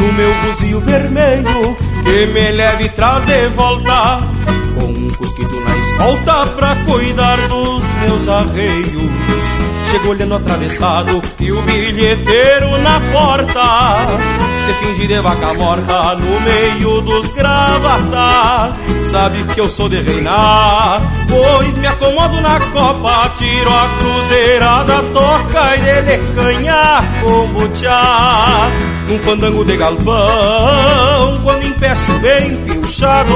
No meu buzio vermelho que me leve traz de volta Com um cusquito na escolta pra cuidar dos meus arreios Chego olhando atravessado e o bilheteiro na porta Se finge de vaca morta no meio dos gravata Sabe que eu sou de reinar Pois me acomodo na copa Tiro a cruzeirada, toca e dele canha como tchá num fandango de galpão. Quando empeço bem pilchado,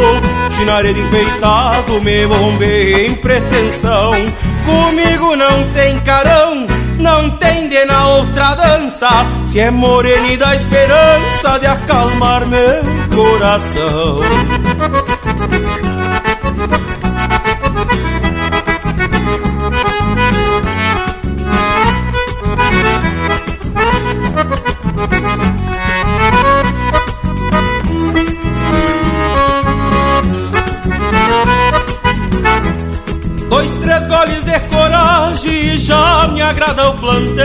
chinaredo enfeitado, me bombei em pretensão. Comigo não tem carão, não tem de na outra dança. Se é morena e dá esperança de acalmar meu coração. Dois, três goles de coragem e já me agrada o plantel.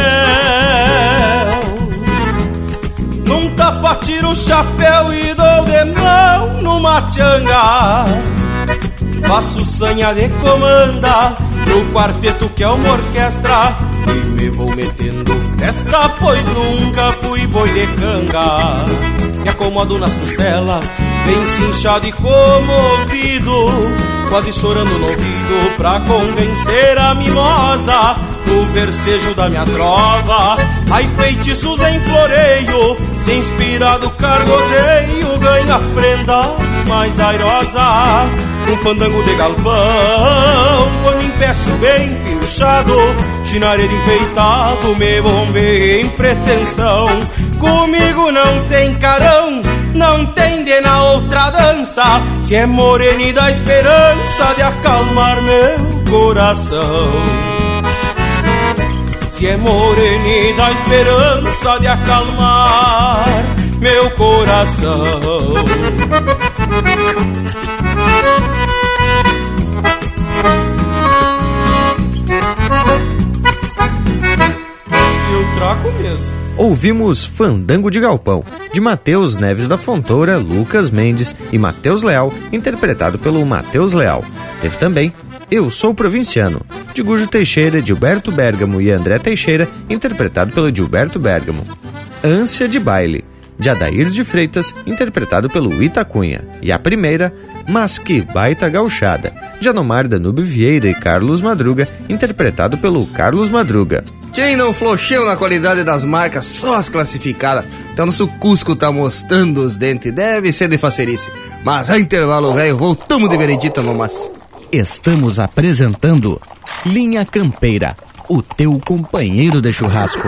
Num tapa tiro o chapéu e dou de mão numa tchanga. Faço sanha de comanda no quarteto que é uma orquestra E me vou metendo festa, pois nunca fui boi de canga Me acomodo nas costelas, bem cinchado e comovido Quase chorando no ouvido pra convencer a mimosa No versejo da minha trova. Ai feitiços em floreio Se inspirado cargozeio Ganha prenda mais airosa. Um fandango de galpão Quando empeço bem pilchado Chinaredo enfeitado Me bombei em pretensão. Comigo não tem carão Não tem de na outra dança. Se é morena e dá esperança De acalmar meu coração. Se é morena e dá esperança De acalmar meu coração. Eu traco mesmo. Ouvimos Fandango de Galpão, de Matheus Neves da Fontoura, Lucas Mendes e Matheus Leal, interpretado pelo Matheus Leal. Teve também Eu Sou Provinciano, de Gujo Teixeira, Gilberto Bergamo e André Teixeira, interpretado pelo Gilberto Bergamo. Ânsia de Baile, de Adair de Freitas, interpretado pelo Itacunha. E a primeira, Mas Que Baita Gauchada, de Anomar Danube Vieira e Carlos Madruga, interpretado pelo Carlos Madruga. Quem não flocheu na qualidade das marcas, só as classificadas. Então nosso Cusco tá mostrando os dentes, deve ser de facerice. Mas a intervalo, velho, voltamos de veredita mas. Estamos apresentando Linha Campeira, o teu companheiro de churrasco.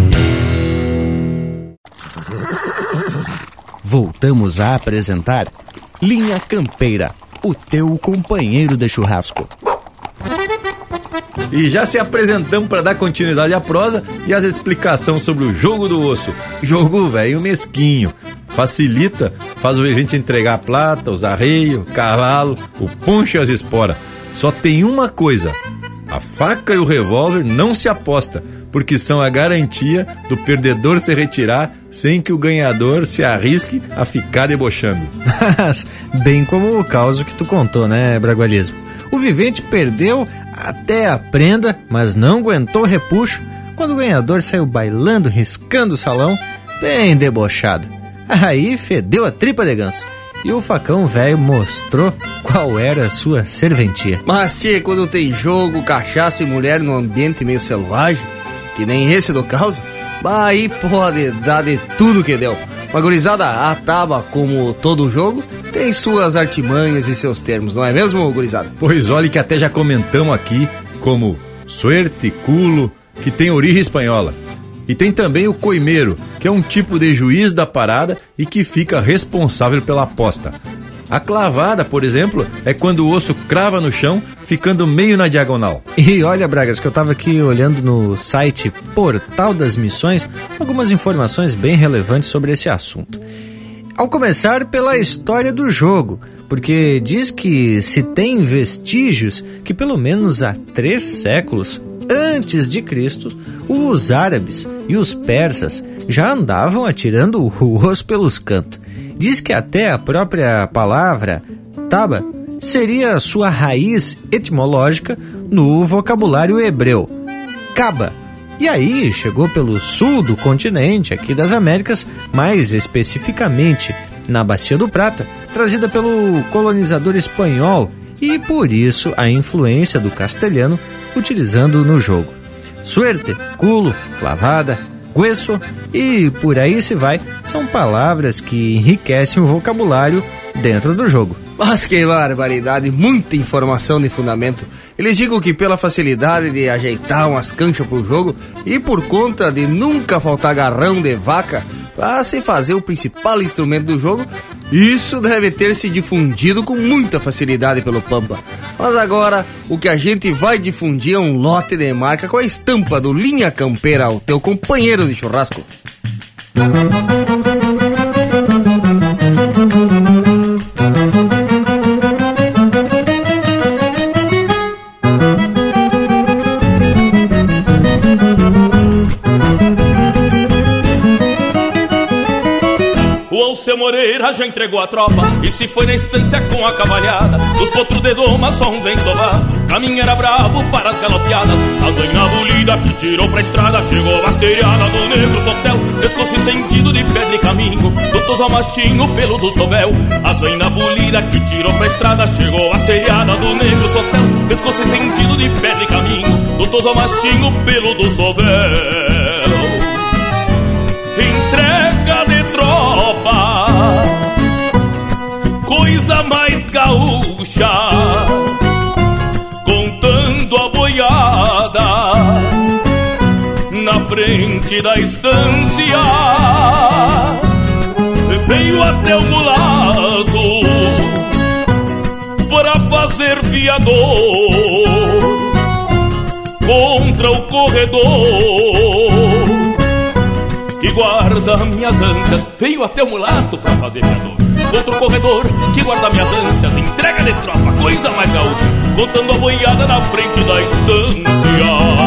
Voltamos a apresentar Linha Campeira, o teu companheiro de churrasco. E já se apresentamos para dar continuidade à prosa e as explicações sobre o jogo do osso. Jogo velho mesquinho. Facilita, faz o gente entregar a plata, os arreios, cavalo, o poncho e as esporas. Só tem uma coisa: a faca e o revólver não se aposta, porque são a garantia do perdedor se retirar sem que o ganhador se arrisque a ficar debochando. Bem como o caso que tu contou, né, Bragualismo? O vivente perdeu até a prenda, mas não aguentou repuxo quando o ganhador saiu bailando, riscando o salão, bem debochado. Aí fedeu a tripa de ganso. E o facão velho mostrou qual era a sua serventia. Mas se quando tem jogo, cachaça e mulher num ambiente meio selvagem, que nem esse do caos, aí pode dar de tudo que deu. Uma gurizada, a taba, como todo jogo, tem suas artimanhas e seus termos, não é mesmo, gurizada? Pois olhe que até já comentamos aqui como suerte, culo, que tem origem espanhola. E tem também o coimeiro, que é um tipo de juiz da parada e que fica responsável pela aposta. A clavada, por exemplo, é quando o osso crava no chão, ficando meio na diagonal. E olha, Bragas, que eu tava aqui olhando no site Portal das Missões algumas informações bem relevantes sobre esse assunto. Ao começar pela história do jogo, porque diz que se tem vestígios que pelo menos há três séculos antes de Cristo, os árabes e os persas já andavam atirando o osso pelos cantos. Diz que até a própria palavra taba seria sua raiz etimológica no vocabulário hebreu, caba. E aí chegou pelo sul do continente, aqui das Américas, mais especificamente na Bacia do Prata, trazida pelo colonizador espanhol e por isso a influência do castelhano utilizando no jogo. Suerte, culo, clavada, gueso e por aí se vai, são palavras que enriquecem o vocabulário dentro do jogo. Mas que barbaridade, muita informação de fundamento. Eles digam que pela facilidade de ajeitar umas canchas pro jogo e por conta de nunca faltar garrão de vaca para se fazer o principal instrumento do jogo, isso deve ter se difundido com muita facilidade pelo Pampa. Mas agora, o que a gente vai difundir é um lote de marca com a estampa do Linha Campeira, o teu companheiro de churrasco. Moreira já entregou a tropa E se foi na estância com a cavalhada. Dos potros de doma só um vem sovar. Caminho era bravo para as galopeadas A zoina bolida que tirou pra estrada Chegou basteriada do negro sotel. Pescoço estendido de pedra e caminho Do toso machinho pelo do sovel. A zoina bolida que tirou pra estrada Chegou basteriada do negro sotel. Pescoço estendido de pedra e caminho Do toso machinho pelo do sovel. Entrega de tropa coisa mais gaúcha, contando a boiada na frente da estância. Veio até o mulato para fazer fiador contra o corredor que guarda minhas ânsias. Veio até o mulato para fazer fiador contra o corredor que guarda minhas ânsias. Entrega de tropa, coisa mais gaúcha, contando a boiada na frente da estância.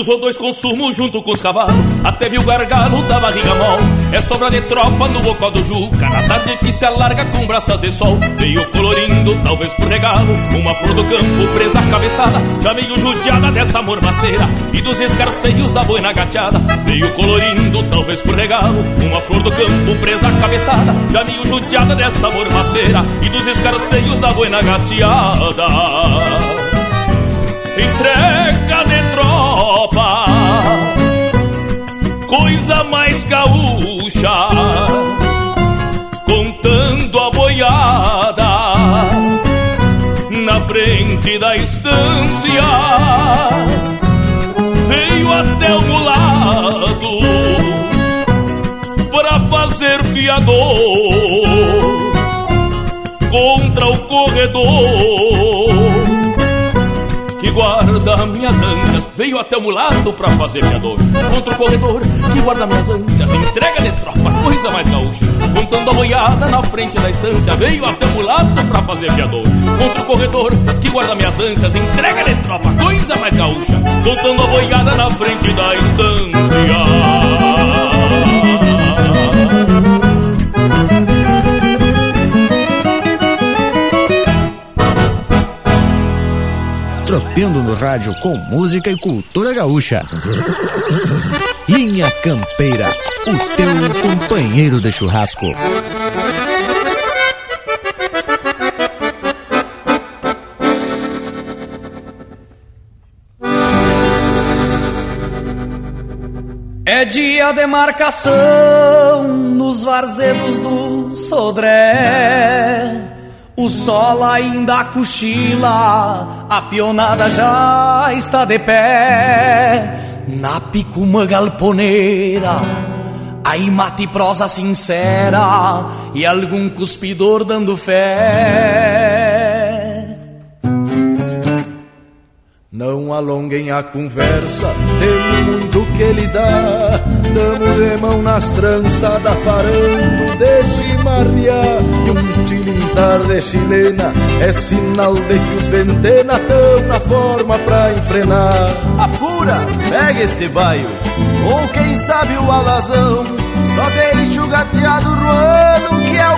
Cruzou dois consumos junto com os cavalos. Até viu o gargalo da barriga mole. É sobra de tropa no bocó do Juca Na tarde que se alarga com braças de sol Veio colorindo, talvez por regalo Uma flor do campo presa à cabeçada. Já meio judiada dessa mormaceira E dos escarceios da boina gateada. Veio colorindo, talvez por regalo Uma flor do campo presa à cabeçada. Já meio judiada dessa mormaceira E dos escarceios da boina gateada frente da estância. Veio até o mulato para fazer fiador contra o corredor que guarda minhas ânsias Veio até o mulato pra fazer minha dor Contra o corredor que guarda minhas ânsias Entrega de tropa, coisa mais gaúcha Contando a boiada na frente da estância Veio até o mulato pra fazer minha dor Contra o corredor que guarda minhas ânsias Entrega de tropa, coisa mais gaúcha Contando a boiada na frente da estância tropeando no rádio com música e cultura gaúcha. Linha Campeira, o teu companheiro de churrasco. É dia de marcação nos varzedos do Sodré. O sol ainda cochila, a pionada já está de pé. Na picuma galponeira, aí mate prosa sincera e algum cuspidor dando fé. Não alonguem a conversa, tenho muito que ele dá. Damos de mão nas trançadas, parando de chimarrear. E um tilintar de chilena é sinal de que os ventena tão na forma pra enfrenar. Apura, pega este baio, ou quem sabe o alazão. Só deixa o gateado roando,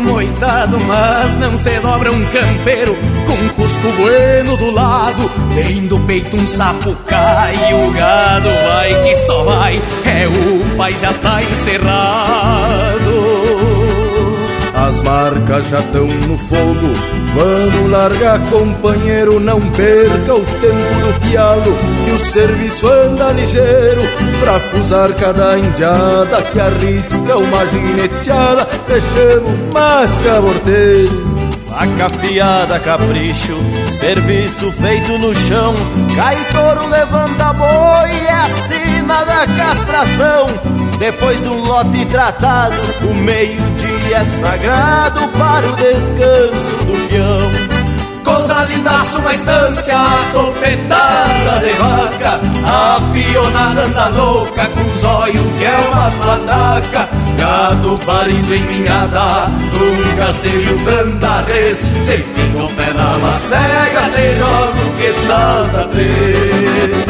Xircal amoitado Mas não se dobra um campeiro Com cusco bueno do lado. Vem do peito um sapo cai O gado vai que só vai É o pai já está encerrado as marcas já estão no fogo. Vamos largar, companheiro, não perca o tempo do pialo, que o serviço anda ligeiro pra fusar cada indiada que arrisca uma gineteada, deixando mais caborteiro. Faca afiada, capricho, serviço feito no chão. Cai levanta boi, é a da castração. Depois do lote tratado, o meio-dia é sagrado para o descanso do peão. Coisa lindaça, uma estância topetada de vaca A pionada anda louca com os olhos que é umas pataca Gado parido em minhada, nunca se viu tanta vez Se fica o pé na macega, te jogo que salta três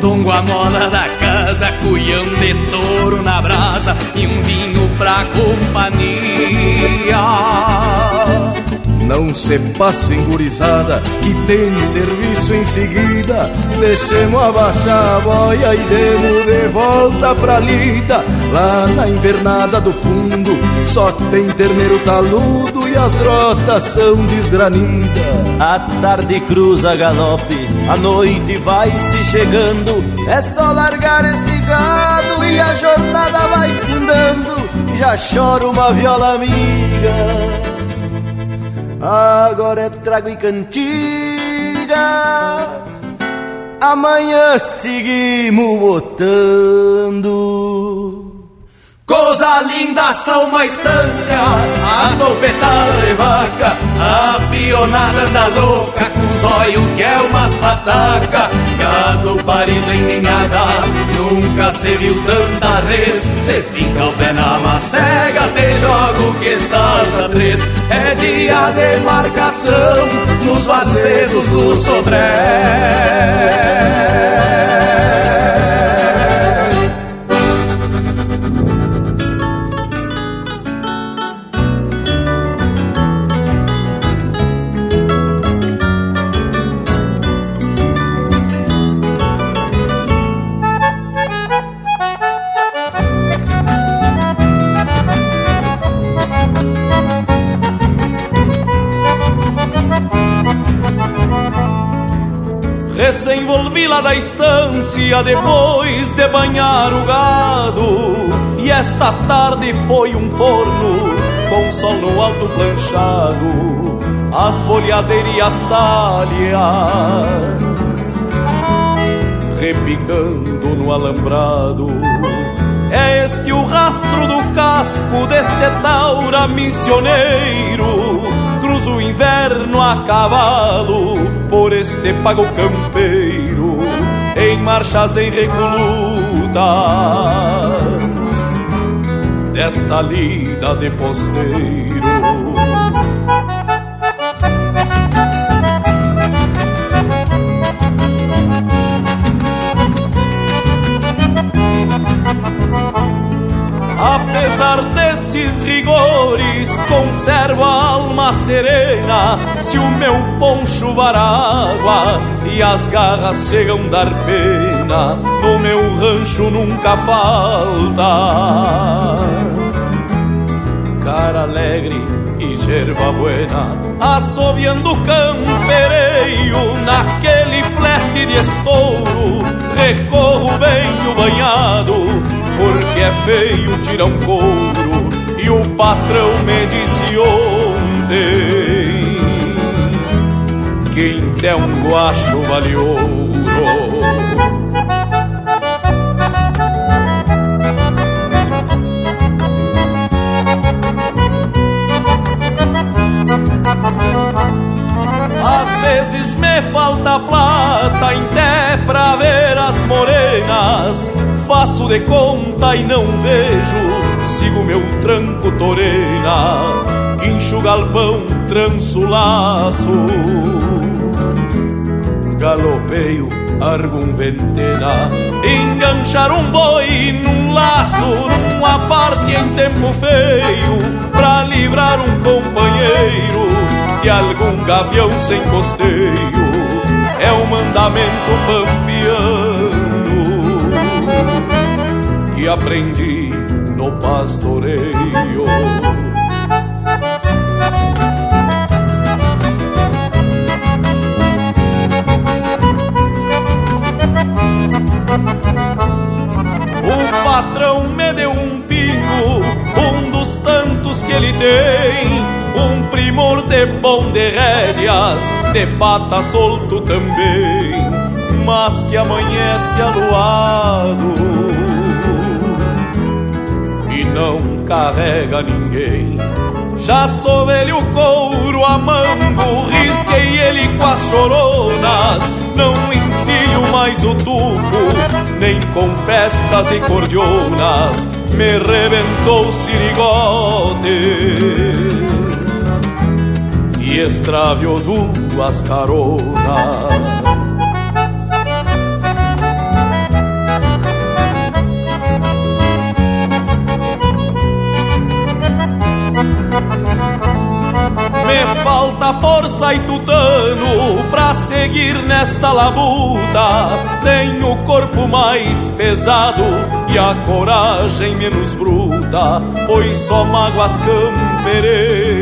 Mondongo a moda da casa, cuião de touro na brasa e um vinho pra companhia. Não se passem gurizada, que tem serviço em seguida. Deixemos abaixar a boia e demos de volta pra lida. Lá na invernada do fundo, só tem terneiro taludo e as grotas são desgranidas. A tarde cruza galope, a noite vai se chegando. É só largar este gado e a jornada vai findando. Já chora uma viola amiga. Agora é trago e cantiga. Amanhã seguimos botando. Coisa linda são uma estância, a topetada de vaca, a pionada da louca, com zóio que é umas pataca, gado parido em ninhada, nunca se viu tanta res, se fica o pé na macega, te jogo que salta três, é dia de marcação, nos vazedos do Sodré. Desenvolvi lá da estância depois de banhar o gado. E esta tarde foi um forno com sol no alto planchado, as bolhadeiras e as talhas repicando no alambrado. É este o rastro do casco deste taura missioneiro cruzo o inverno a cavalo por este pago campeiro. em marchas em recolutas desta lida de posteiro. Apesar desses rigores, conservo a alma serena. Se o meu poncho água e as garras chegam dar pena, no meu rancho nunca falta. Cara alegre e gerva buena, assobiando campereio, naquele flete de estouro, recorro bem o banhado porque é feio tirar um couro e o patrão me disse ontem quem tem um guacho vale ouro. Falta plata até pra ver as morenas. Faço de conta e não vejo, sigo meu tranco torena, guincho galpão, tranço laço, galopeio, argum ventena, enganchar um boi num laço, numa parte em tempo feio, pra livrar um companheiro de algum gavião sem costeio, é o mandamento pampiano que aprendi no pastoreio. O patrão me deu um pingo, um dos tantos que ele tem. Um primor de bom de rédeas, de pata solto também, mas que amanhece aluado não carrega ninguém. Já sou velho couro a mango, risquei ele com as choronas. Não ensino mais o tufo, nem com festas e cordionas. Me rebentou o sirigote e extraviou duas caronas. Me falta força e tutano pra seguir nesta labuta. Tenho o corpo mais pesado e a coragem menos bruta, pois só mágoas campereio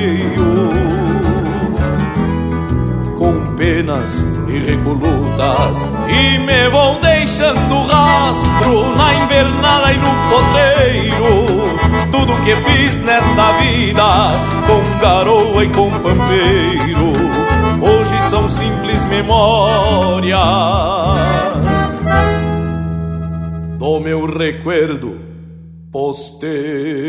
penas e recolutas E me vou deixando rastro na invernada e no potreiro. Tudo que fiz nesta vida com garoa e com pampeiro Hoje são simples memórias Do meu recuerdo posteiro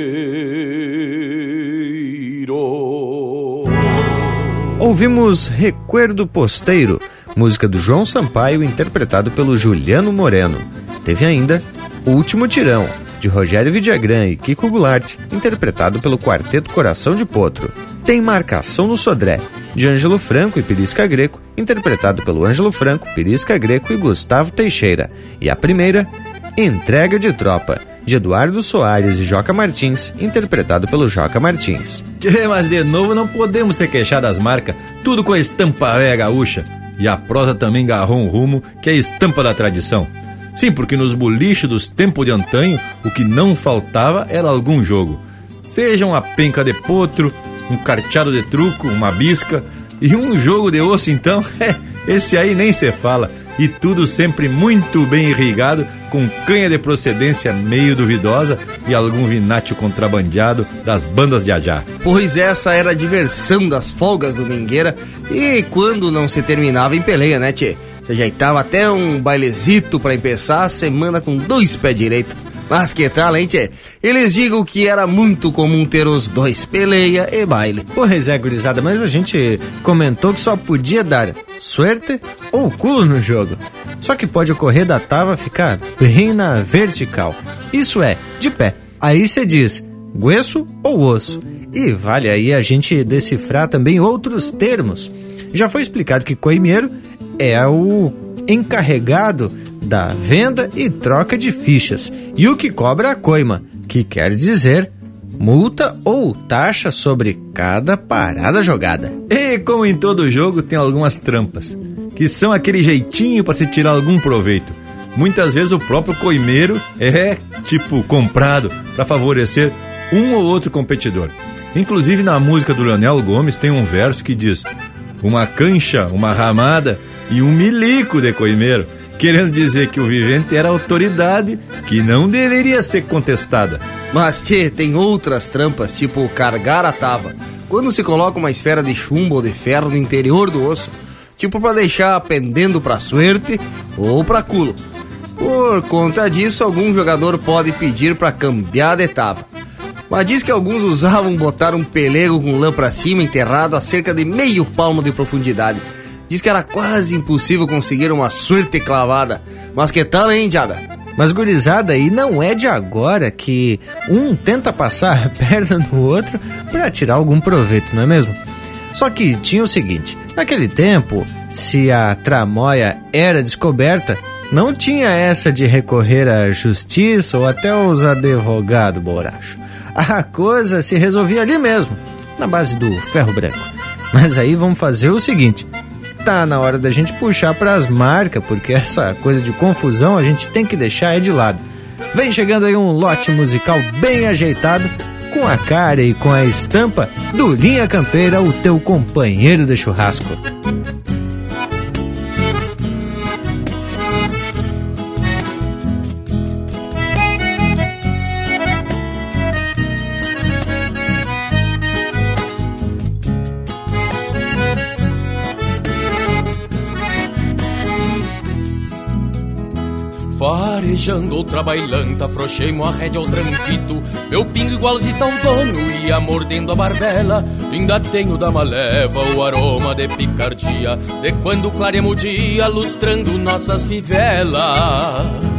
Ouvimos Recuerdo Posteiro, música do João Sampaio, interpretado pelo Juliano Moreno. Teve ainda O Último Tirão, de Rogério Vidagrã e Kiko Goulart, interpretado pelo Quarteto Coração de Potro. Tem Marcação no Sodré, de Ângelo Franco e Pirisca Greco, interpretado pelo Ângelo Franco, Pirisca Greco e Gustavo Teixeira. E a primeira, Entrega de Tropa, de Eduardo Soares e Joca Martins, interpretado pelo Joca Martins. Tchê, mas de novo não podemos se queixar das marcas, tudo com a estampa véia gaúcha. E a prosa também garrou um rumo que é a estampa da tradição. Sim, porque nos bolichos dos tempos de antanho, o que não faltava era algum jogo. Seja uma penca de potro, um carteado de truco, uma bisca e um jogo de osso, então, é, esse aí nem se fala. E tudo sempre muito bem irrigado, com canha de procedência meio duvidosa e algum vinátio contrabandeado das bandas de Ajá. Pois essa era a diversão das folgas do Mingueira e quando não se terminava em peleia, né, tchê? Se ajeitava até um bailezito para empezar a semana com dois pés direito. Mas que tal, hein, tchê? Eles digam que era muito comum ter os dois, peleia e baile. Pois é, gurizada, mas a gente comentou que só podia dar suerte ou culo no jogo. Só que pode ocorrer da tava ficar bem na vertical. Isso é, de pé. Aí você diz gueço ou osso. E vale aí a gente decifrar também outros termos. Já foi explicado que coimeiro é o encarregado da venda e troca de fichas, e o que cobra a coima, que quer dizer multa ou taxa sobre cada parada jogada. E como em todo jogo, tem algumas trampas, que são aquele jeitinho para se tirar algum proveito. Muitas vezes o próprio coimeiro é, tipo, comprado para favorecer um ou outro competidor. Inclusive na música do Leonel Gomes tem um verso que diz: Uma cancha, uma ramada e um milico de coimeiro, querendo dizer que o vivente era autoridade que não deveria ser contestada. Mas, tchê, tem outras trampas, tipo cargar a tava. Quando se coloca uma esfera de chumbo ou de ferro no interior do osso, tipo para deixar pendendo pra suerte ou pra culo. Por conta disso, algum jogador pode pedir para cambiar de tava. Mas diz que alguns usavam botar um pelego com lã pra cima enterrado a cerca de meio palmo de profundidade. Diz que era quase impossível conseguir uma suerte clavada. Mas que tal, hein, Jada? Mas gurizada, e não é de agora que um tenta passar a perna no outro para tirar algum proveito, não é mesmo? Só que tinha o seguinte: naquele tempo, se a tramóia era descoberta, não tinha essa de recorrer à justiça ou até aos advogados, Boracho a coisa se resolvia ali mesmo, na base do ferro branco. Mas aí vamos fazer o seguinte: tá na hora da gente puxar para as marcas, porque essa coisa de confusão a gente tem que deixar é de lado. Vem chegando aí um lote musical bem ajeitado, com a cara e com a estampa do Linha Campeira, o teu companheiro de churrasco. Farejando outra bailanta, afrouxei-mo a rédea ao tranquito Meu pingo igualzito ao dono, ia mordendo a barbela. Ainda tenho da maleva o aroma de picardia De quando claremos o dia, lustrando nossas fivelas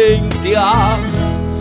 tình xa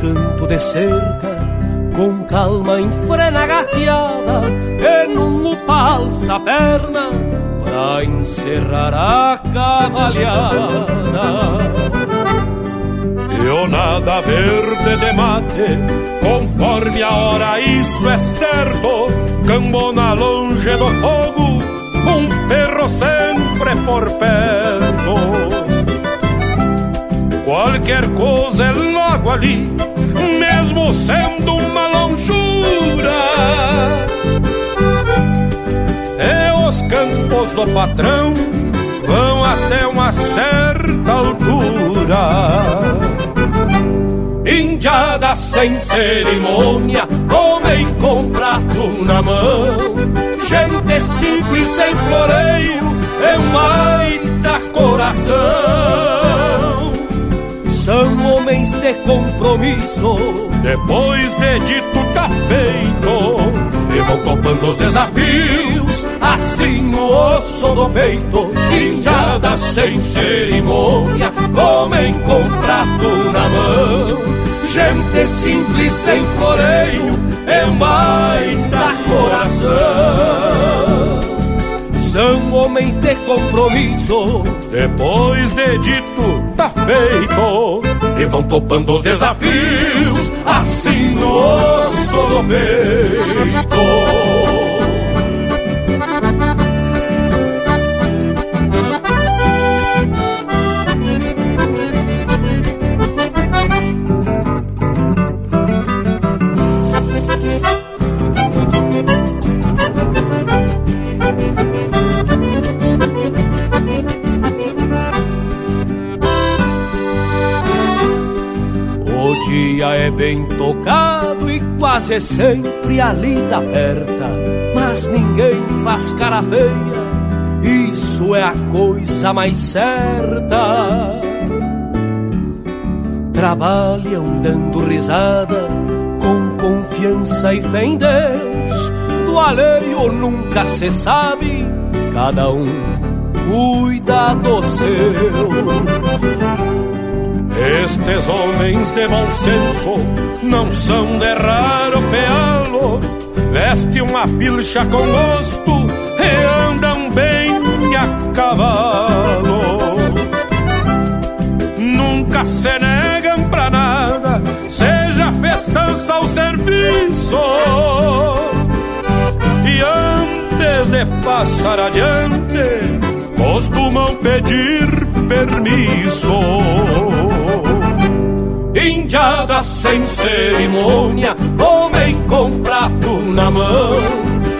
canto de cerca, com calma enfrena gateada, e num palça a perna, pra encerrar a cavalhada nada verde de mate, conforme a hora, isso é certo. Cambona longe do fogo, um perro sempre por perto. Qualquer coisa é logo ali, sendo uma longura. E os campos do patrão vão até uma certa altura. Indiada sem cerimônia, homem com prato na mão. Gente simples sem floreio, é um baita coração. São homens de compromisso, depois de dito tá feito. E vão topando os desafios, assim no osso do peito. Indiada sem cerimônia, homem com prato na mão gente simples sem floreio é um baita coração. São homens de compromisso, depois de dito tá feito, e vão topando os desafios, assim no osso do peito. Dia é bem tocado e quase sempre a lida aperta, mas ninguém faz cara feia, isso é a coisa mais certa. Trabalham dando risada, com confiança e fé em Deus, do alheio nunca se sabe, cada um cuida do seu. Estes homens de bom senso não são de raro pealo, veste uma pilcha com gosto e andam bem a cavalo. Nunca se negam pra nada, seja festança ou serviço. E antes de passar adiante, costumam pedir permisso. Indiada sem cerimônia, homem com prato na mão,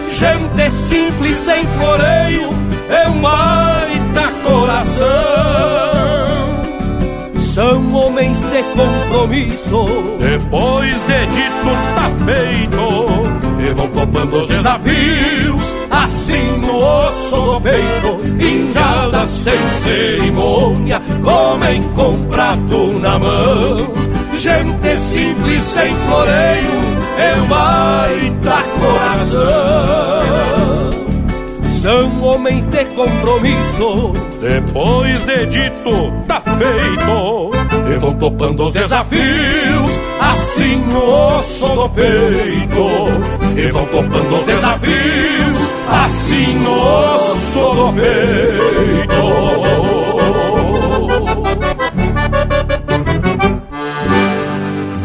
gente simples sem floreio, é um baita coração. São homens de compromisso, depois de dito tá feito e vão topando os desafios, assim no osso do peito, injada sem cerimônia, comem com prato na mão. Gente simples sem floreio, é um baita coração. São homens de compromisso, depois de dito tá feito, e vão topando os desafios, assim no osso do peito e vão topando os desafios, assim no osso do peito.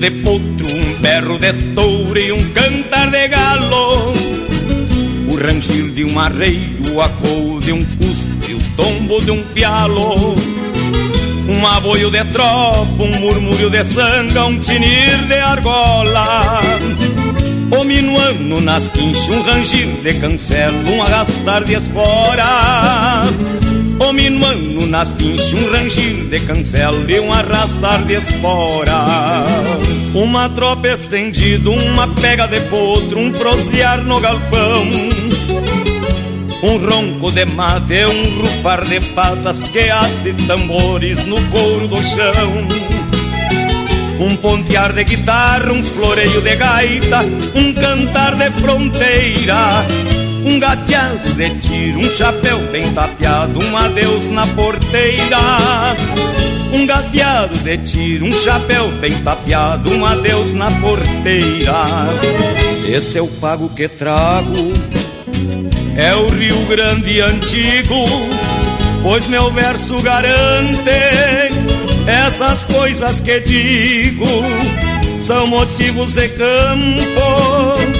De potro, um berro de touro e um cantar de galo. O rangir de um arreio, a cor de um custe, o tombo de um pialo. Um aboio de tropa, um murmúrio de sanga, um tinir de argola. O minuano nas quinchas, um rangir de cancelo, um arrastar de espora. O minuano nas quinchas, um rangir de cancelo e um arrastar de espora. Uma tropa estendida, uma pega de potro, um prosear no galpão. Um ronco de mate, um rufar de patas que hace tambores no couro do chão. Um pontear de guitarra, um floreio de gaita, um cantar de fronteira. Um gateado de tiro, um chapéu bem tapeado, um adeus na porteira. Um gateado de tiro, um chapéu bem tapeado, um adeus na porteira. Esse é o pago que trago, é o Rio Grande antigo, pois meu verso garante essas coisas que digo são motivos de campo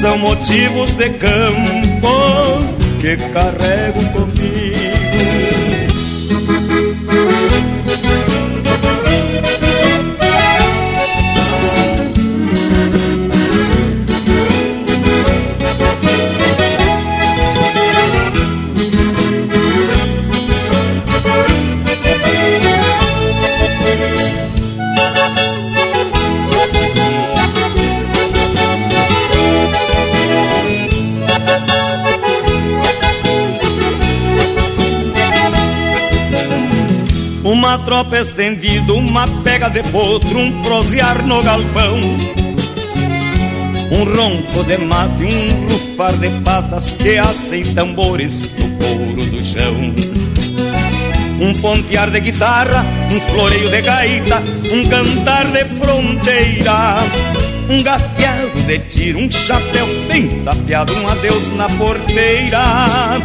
São motivos de campo que carrego comigo. Tropa estendida, uma pega de potro, um prosear no galpão. Um ronco de mate, um rufar de patas que hacem tambores no couro do chão. Um pontear de guitarra, um floreio de gaita, um cantar de fronteira. Um gateado de tiro, um chapéu bem tapeado, um adeus na porteira.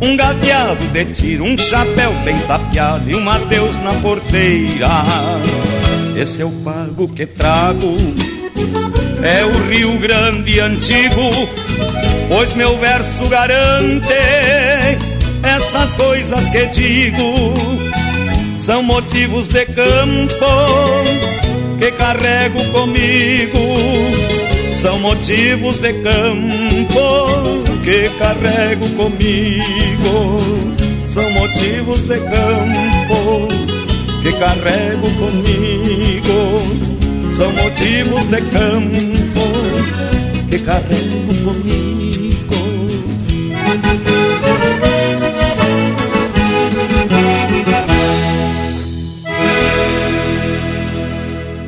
Um gateado de tiro, um chapéu bem tapeado e um adeus na porteira. Esse é o pago que trago, é o Rio Grande antigo, pois meu verso garante essas coisas que digo. São motivos de campo que carrego comigo. São motivos de campo que carrego comigo. São motivos de campo que carrego comigo. São motivos de campo que carrego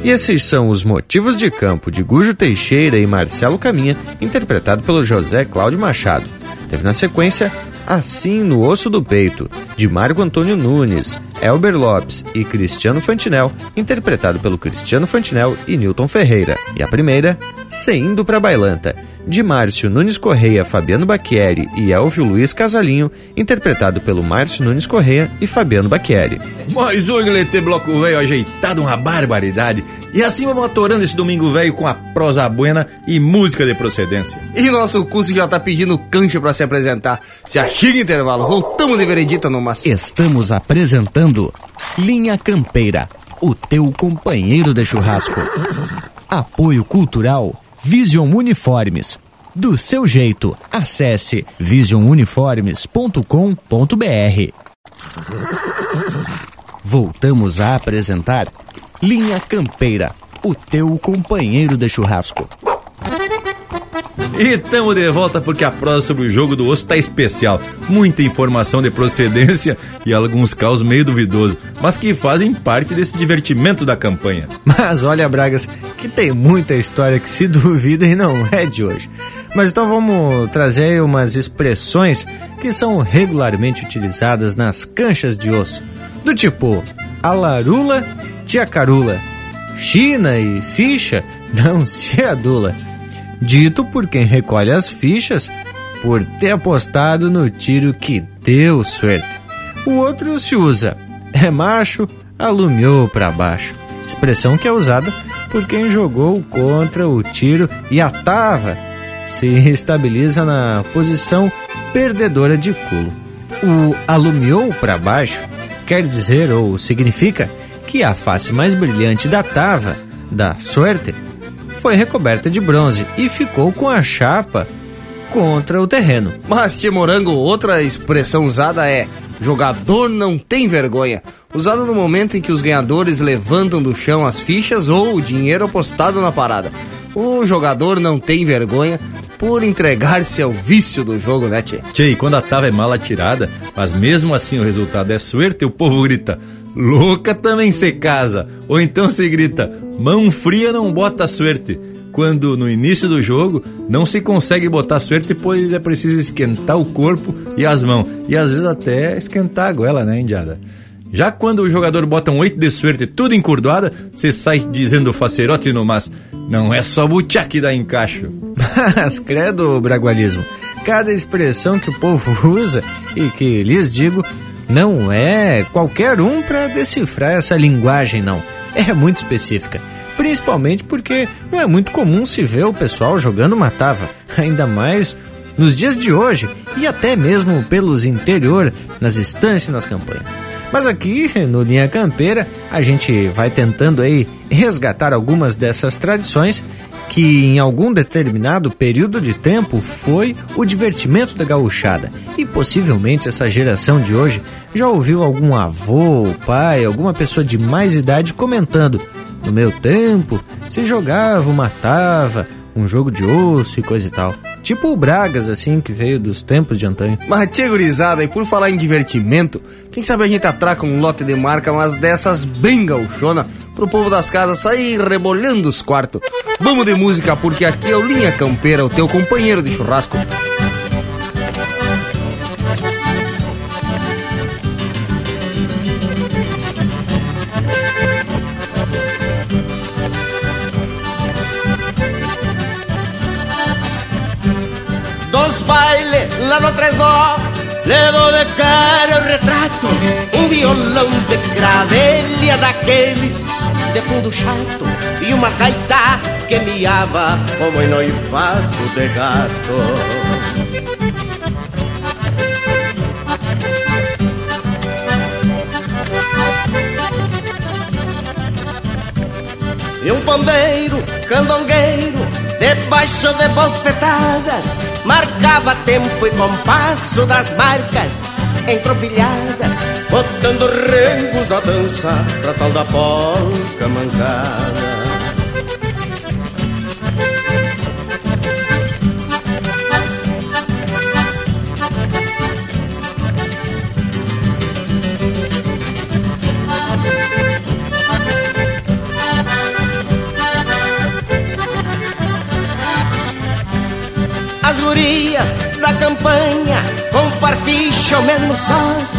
Esses são os motivos de campo de Gujo Teixeira e Marcelo Caminha, interpretado pelo José Cláudio Machado. Teve na sequência Assim no Osso do Peito, de Marco Antônio Nunes, Elber Lopes e Cristiano Fantinel, interpretado pelo Cristiano Fantinel e Newton Ferreira. E a primeira, Seindo pra Bailanta, de Márcio Nunes Correia, Fabiano Bacchieri e Elvio Luiz Casalinho, interpretado pelo Márcio Nunes Correia e Fabiano Bacchieri. Mais um Glete Bloco Velho ajeitado, uma barbaridade. E assim vamos atorando esse domingo velho com a prosa buena e música de procedência. E nosso curso já tá pedindo cancha para se apresentar. Se achiga intervalo, voltamos de veredita no mas. Estamos apresentando Linha Campeira, o teu companheiro de churrasco. Apoio Cultural Vision Uniformes. Do seu jeito, acesse visionuniformes.com.br. Voltamos a apresentar Linha Campeira, o teu companheiro de churrasco. E estamos de volta porque a prosa sobre o jogo do osso tá especial. Muita informação de procedência e alguns caos meio duvidosos, mas que fazem parte desse divertimento da campanha. Mas olha, Bragas, que tem muita história que se duvida e não é de hoje. Mas então vamos trazer aí umas expressões que são regularmente utilizadas nas canchas de osso. Do tipo, a larula tia Carula. China e ficha não se adula. Dito por quem recolhe as fichas por ter apostado no tiro que deu sorte. O outro se usa, é macho, alumiou para baixo. Expressão que é usada por quem jogou contra o tiro e a tava se estabiliza na posição perdedora de culo. O alumiou para baixo quer dizer ou significa que a face mais brilhante da tava, da sorte, foi recoberta de bronze e ficou com a chapa contra o terreno. Mas, Tia Morango, outra expressão usada é jogador não tem vergonha, usado no momento em que os ganhadores levantam do chão as fichas ou o dinheiro apostado na parada. O jogador não tem vergonha por entregar-se ao vício do jogo, né, Tchê? Tchê, e quando a tava é mal atirada, mas mesmo assim o resultado é suerte, o povo grita, louca também se casa. Ou então se grita, mão fria não bota suerte quando no início do jogo não se consegue botar suerte, pois é preciso esquentar o corpo e as mãos. E às vezes até esquentar a goela, né, indiada? Já quando o jogador bota um 8 de suerte tudo encurdoada, você sai dizendo facerote no mas. Não é só butiá que dá encaixo. Mas credo, bragualismo. Cada expressão que o povo usa e que lhes digo não é qualquer um para decifrar essa linguagem, não. É muito específica principalmente porque não é muito comum se ver o pessoal jogando matava, ainda mais nos dias de hoje e até mesmo pelos interior, nas estâncias nas campanhas. Mas aqui no Linha Campeira a gente vai tentando aí resgatar algumas dessas tradições que em algum determinado período de tempo foi o divertimento da gauchada. E possivelmente essa geração de hoje já ouviu algum avô, pai, alguma pessoa de mais idade comentando no meu tempo, se jogava, matava, um jogo de osso e coisa e tal. Tipo o Bragas, assim, que veio dos tempos de antanho. Mas tia gurizada, e por falar em divertimento, quem sabe a gente atraca um lote de marca, mas dessas bem gauchona, pro povo das casas sair rebolhando os quartos. Vamos de música, porque aqui é o Linha Campeira, o teu companheiro de churrasco. Baile lá no Tresnó Le dou de cara o retrato Um violão de gravelha daqueles De fundo chato E uma gaita que miava Como em noivado de gato. E um pandeiro candongueiro debaixo de bofetadas, marcava tempo e compasso das marcas entropilhadas, botando rengos da dança pra tal da polca mancada. Gurias da campanha Com parficho ou mesmo sós.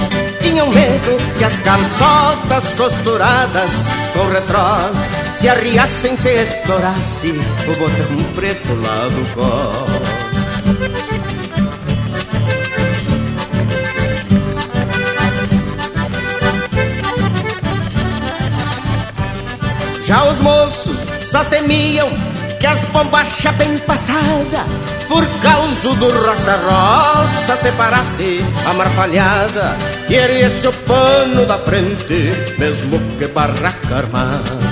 Tinham medo que as calçotas costuradas Com retrós Se arriassem, se estourasse O botão preto lá do cós Já os moços só temiam que as bombachas bem passada por causa do roça-roça separasse a marfalhada e erguesse o pano da frente, mesmo que barraca armada.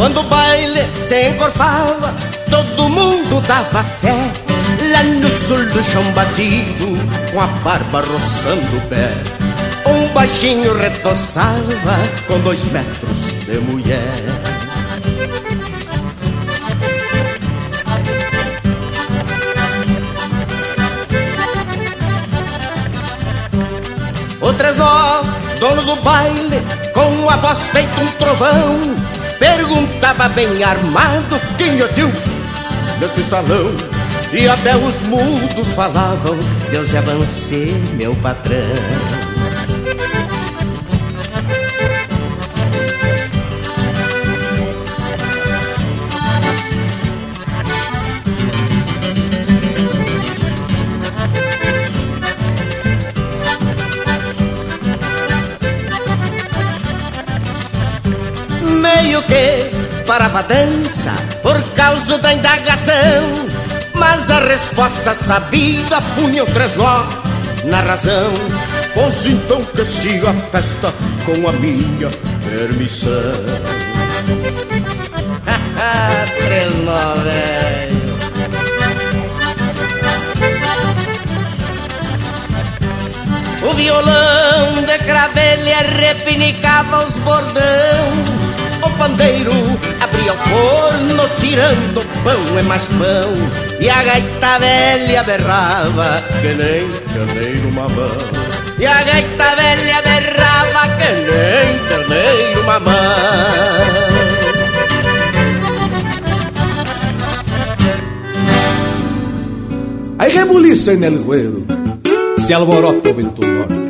Quando o baile se encorpava, todo mundo dava fé. Lá no sul do chão batido, com a barba roçando o pé. Um baixinho retoçava com dois metros de mulher. O Tresó, dono do baile, com a voz feita um trovão, perguntava bem armado quem é Deus neste salão. E até os mudos falavam, Deus é avancei, meu patrão. Que parava a dança por causa da indagação mas a resposta sabida punha o tresló na razão. Pois então que siga a festa com a minha permissão. Tresló, velho. O violão de cravelha repinicava os bordão o pandeiro abria o forno tirando pão e mais pão E a gaita velha berrava que nem terneiro mamão E a gaita velha berrava que nem terneiro mamão Hay rebuliço en el ruedo, se alborota o vento norte.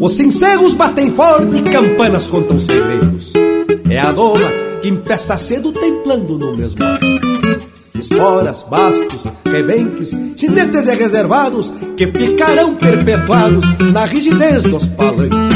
Os cincerros batem forte e campanas contam segredos. É a doma que empeça cedo templando no mesmo. Esporas, bastos, rebenques, chinetes e reservados que ficarão perpetuados na rigidez dos palanques.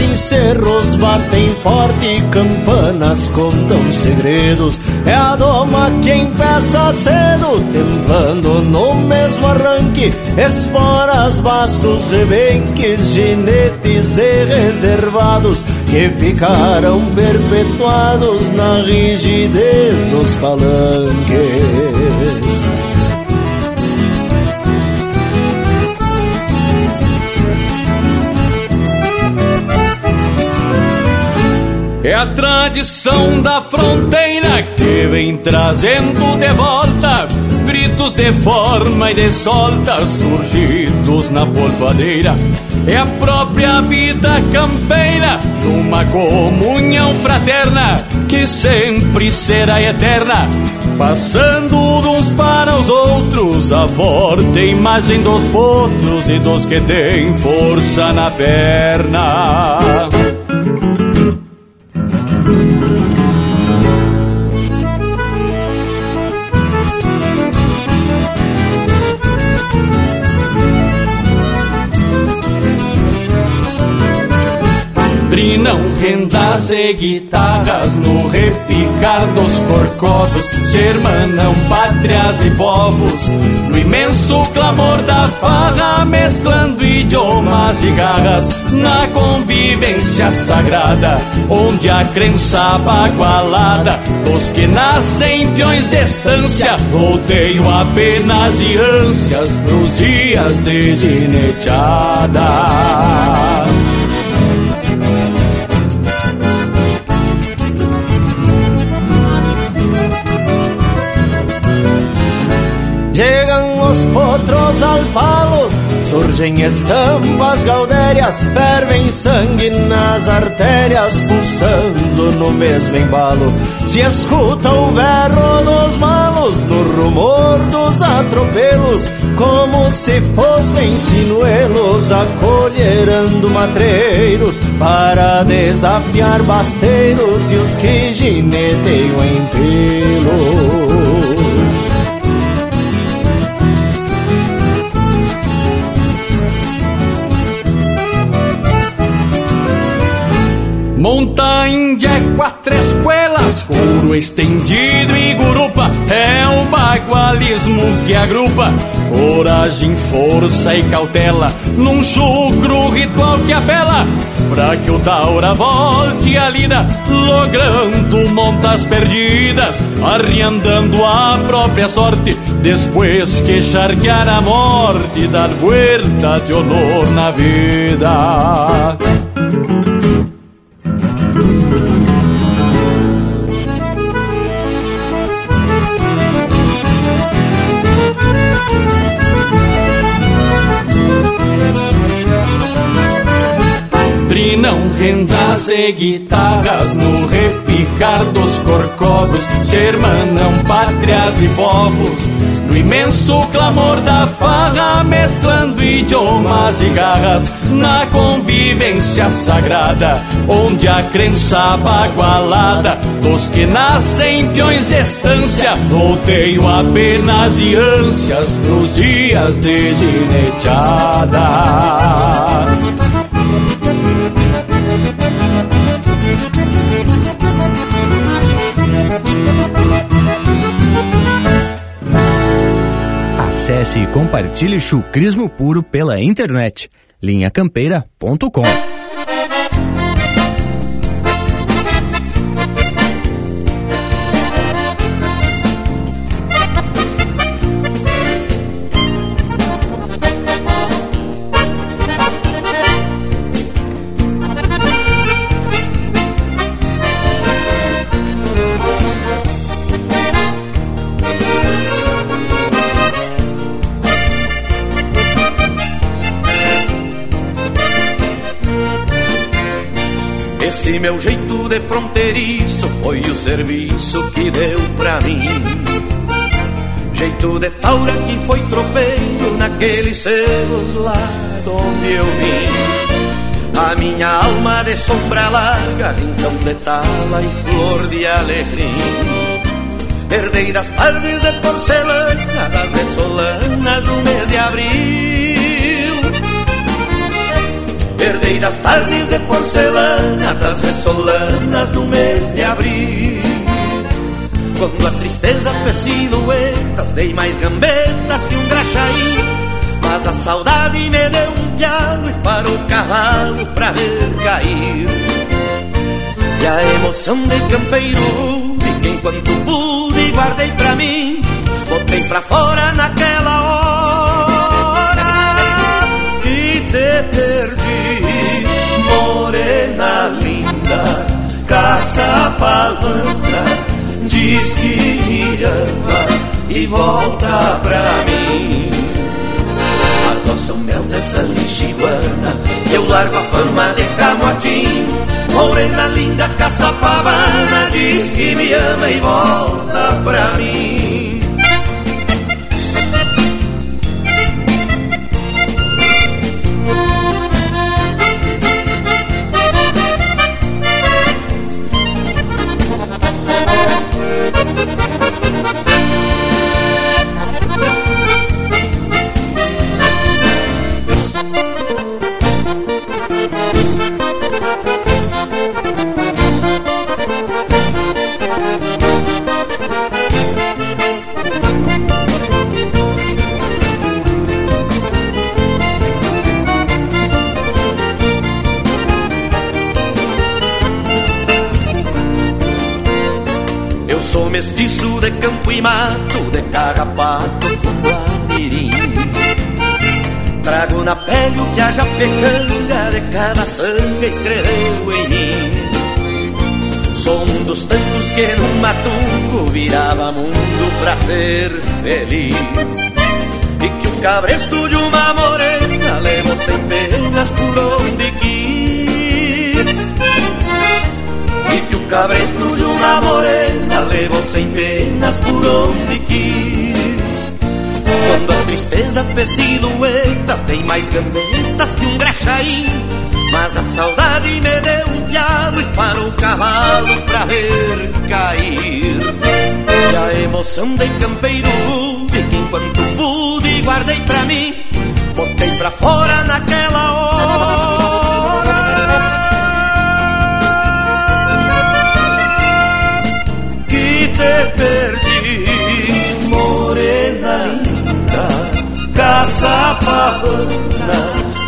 Os sinceros batem forte, campanas contam segredos. É a doma quem peça cedo, templando no mesmo arranque. Esporas, bastos, rebenques, ginetes e reservados que ficaram perpetuados na rigidez dos palanques. É a tradição da fronteira que vem trazendo de volta gritos de forma e de solta surgidos na polvadeira. É a própria vida campeira numa comunhão fraterna que sempre será eterna. Passando de uns para os outros, a forte imagem dos potros e dos que têm força na perna. Trinam rendas e guitarras no repicar dos corcovos. Se hermanam pátrias e povos No imenso clamor da farra Mesclando idiomas e garras Na convivência sagrada Onde a crença bagualada Dos que nascem peões de estância Rodeio apenas e ânsias Pros dias de gineteada Llegan os potros al palo, surgem estampas gaudérias, fervem sangue nas artérias, pulsando no mesmo embalo. Se escuta o berro dos malos, no rumor dos atropelos, como se fossem sinuelos, acolherando matreiros para desafiar basteiros e os que gineteiam em pelo. Monta Índia, quatro espuelas, couro estendido e gurupa, é o bagual dualismo que agrupa coragem, força e cautela num chucro ritual que apela pra que o Daura volte a lida, logrando montas perdidas, arriandando a própria sorte, depois que charquear a morte, dar vuelta de honor na vida. Trinam rendas e guitarras no repicar dos corcovos, se hermanam pátrias e povos, no imenso clamor da farra, mesclando idiomas e garras, na convivência sagrada, onde a crença bagualada dos que nascem peões de estância, rodeio apenas e ânsias pros dias de gineteada. Acesse e compartilhe chucrismo puro pela internet. linhacampeira.com Esse meu jeito de fronteiriço foi o serviço que deu pra mim. Jeito de taura que foi tropeiro naqueles celos lá de onde eu vim. A minha alma de sombra larga, rincão de tala e flor de alegria. Herdei das tardes de porcelana, das ressolanas do mês de abril. Herdei das tardes de porcelana, das ressolanas do mês de abril. Quando a tristeza fez silhuetas, dei mais gambetas que um graxaí. Mas a saudade me deu um piano e parou o cavalo pra ver cair. E a emoção de campeiro, fiquei enquanto pude guardei pra mim. Botei pra fora naquela hora caça palanca, diz que me ama e volta pra mim. Adoça o mel dessa lixiguana, eu largo a fama de camotim. Morena linda, caça pavana, diz que me ama e volta pra mim. Sangue escreveu em mim. Sou um dos tantos que num matungo virava mundo pra ser feliz. E que o cabresto de uma morena levou sem penas por onde quis. E que o cabresto de uma morena levou sem penas por onde quis. Quando a tristeza fez silhuetas, dei mais gambetas que um graxaí. Mas a saudade me deu um pialo e parou o cavalo pra ver cair. E a emoção de campeiro rude que enquanto pude guardei pra mim, botei pra fora naquela hora. Que te perdi, morena pavana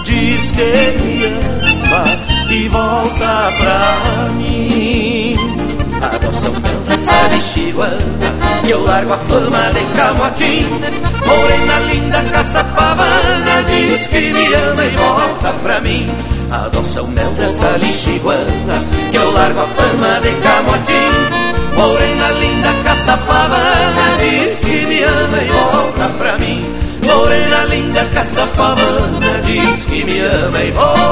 diz que me ama e volta pra mim. Adoça o meu dessa lixiguana e eu largo a fama de camotim. Morena linda, caça pavana diz que me ama e volta pra mim. Adoça o mel dessa lixiguana Que eu largo a fama de camotim Morena linda, caçapavana Diz que me ama e volta pra mim Morena linda, caçapavana Diz que me ama e volta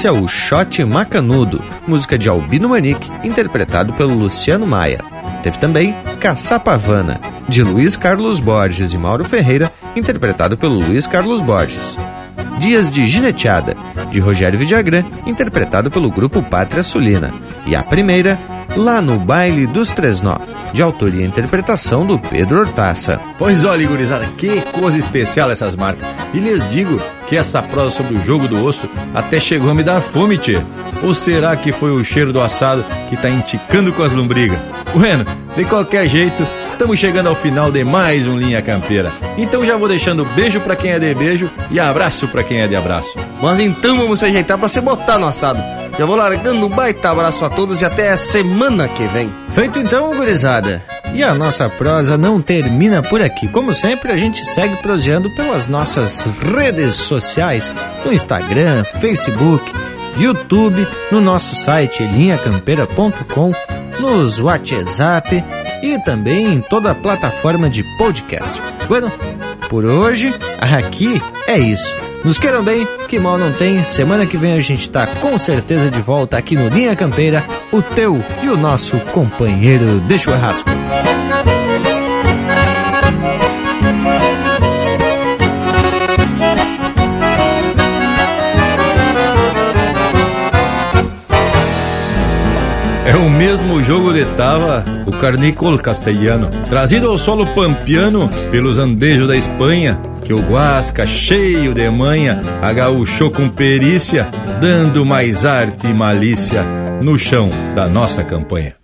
Esse é o Shot Macanudo, música de Albino Manique, interpretado pelo Luciano Maia. Teve também Caçapavana, de Luiz Carlos Borges e Mauro Ferreira, interpretado pelo Luiz Carlos Borges. Dias de Gineteada, de Rogério Vidagrã, interpretado pelo grupo Pátria Sulina. E a primeira, Lá no Baile dos Tresnó, de autoria e interpretação do Pedro Hortaça. Pois olha, gurizada, que coisa especial essas marcas. E lhes digo que essa prosa sobre o jogo do osso até chegou a me dar fome, tchê. Ou será que foi o cheiro do assado que tá enticando com as lombrigas? Bueno, de qualquer jeito, estamos chegando ao final de mais um Linha Campeira. Então já vou deixando beijo para quem é de beijo e abraço para quem é de abraço. Mas então vamos se ajeitar para se botar no assado. Já vou largando um baita abraço a todos e até a semana que vem. Feito então, gurizada. E a nossa prosa não termina por aqui. Como sempre, a gente segue proseando pelas nossas redes sociais, no Instagram, Facebook, YouTube, no nosso site linhacampeira.com, nos WhatsApp e também em toda a plataforma de podcast. Bueno, por hoje, aqui é isso. Nos queiram bem, que mal não tem. Semana que vem a gente tá com certeza de volta aqui no Linha Campeira, o teu e o nosso companheiro de churrasco. É o mesmo jogo de tava o carnícola castelhano, trazido ao solo pampiano pelos andejos da Espanha, que o Guasca, cheio de manha, agaúchou com perícia, dando mais arte e malícia no chão da nossa campanha.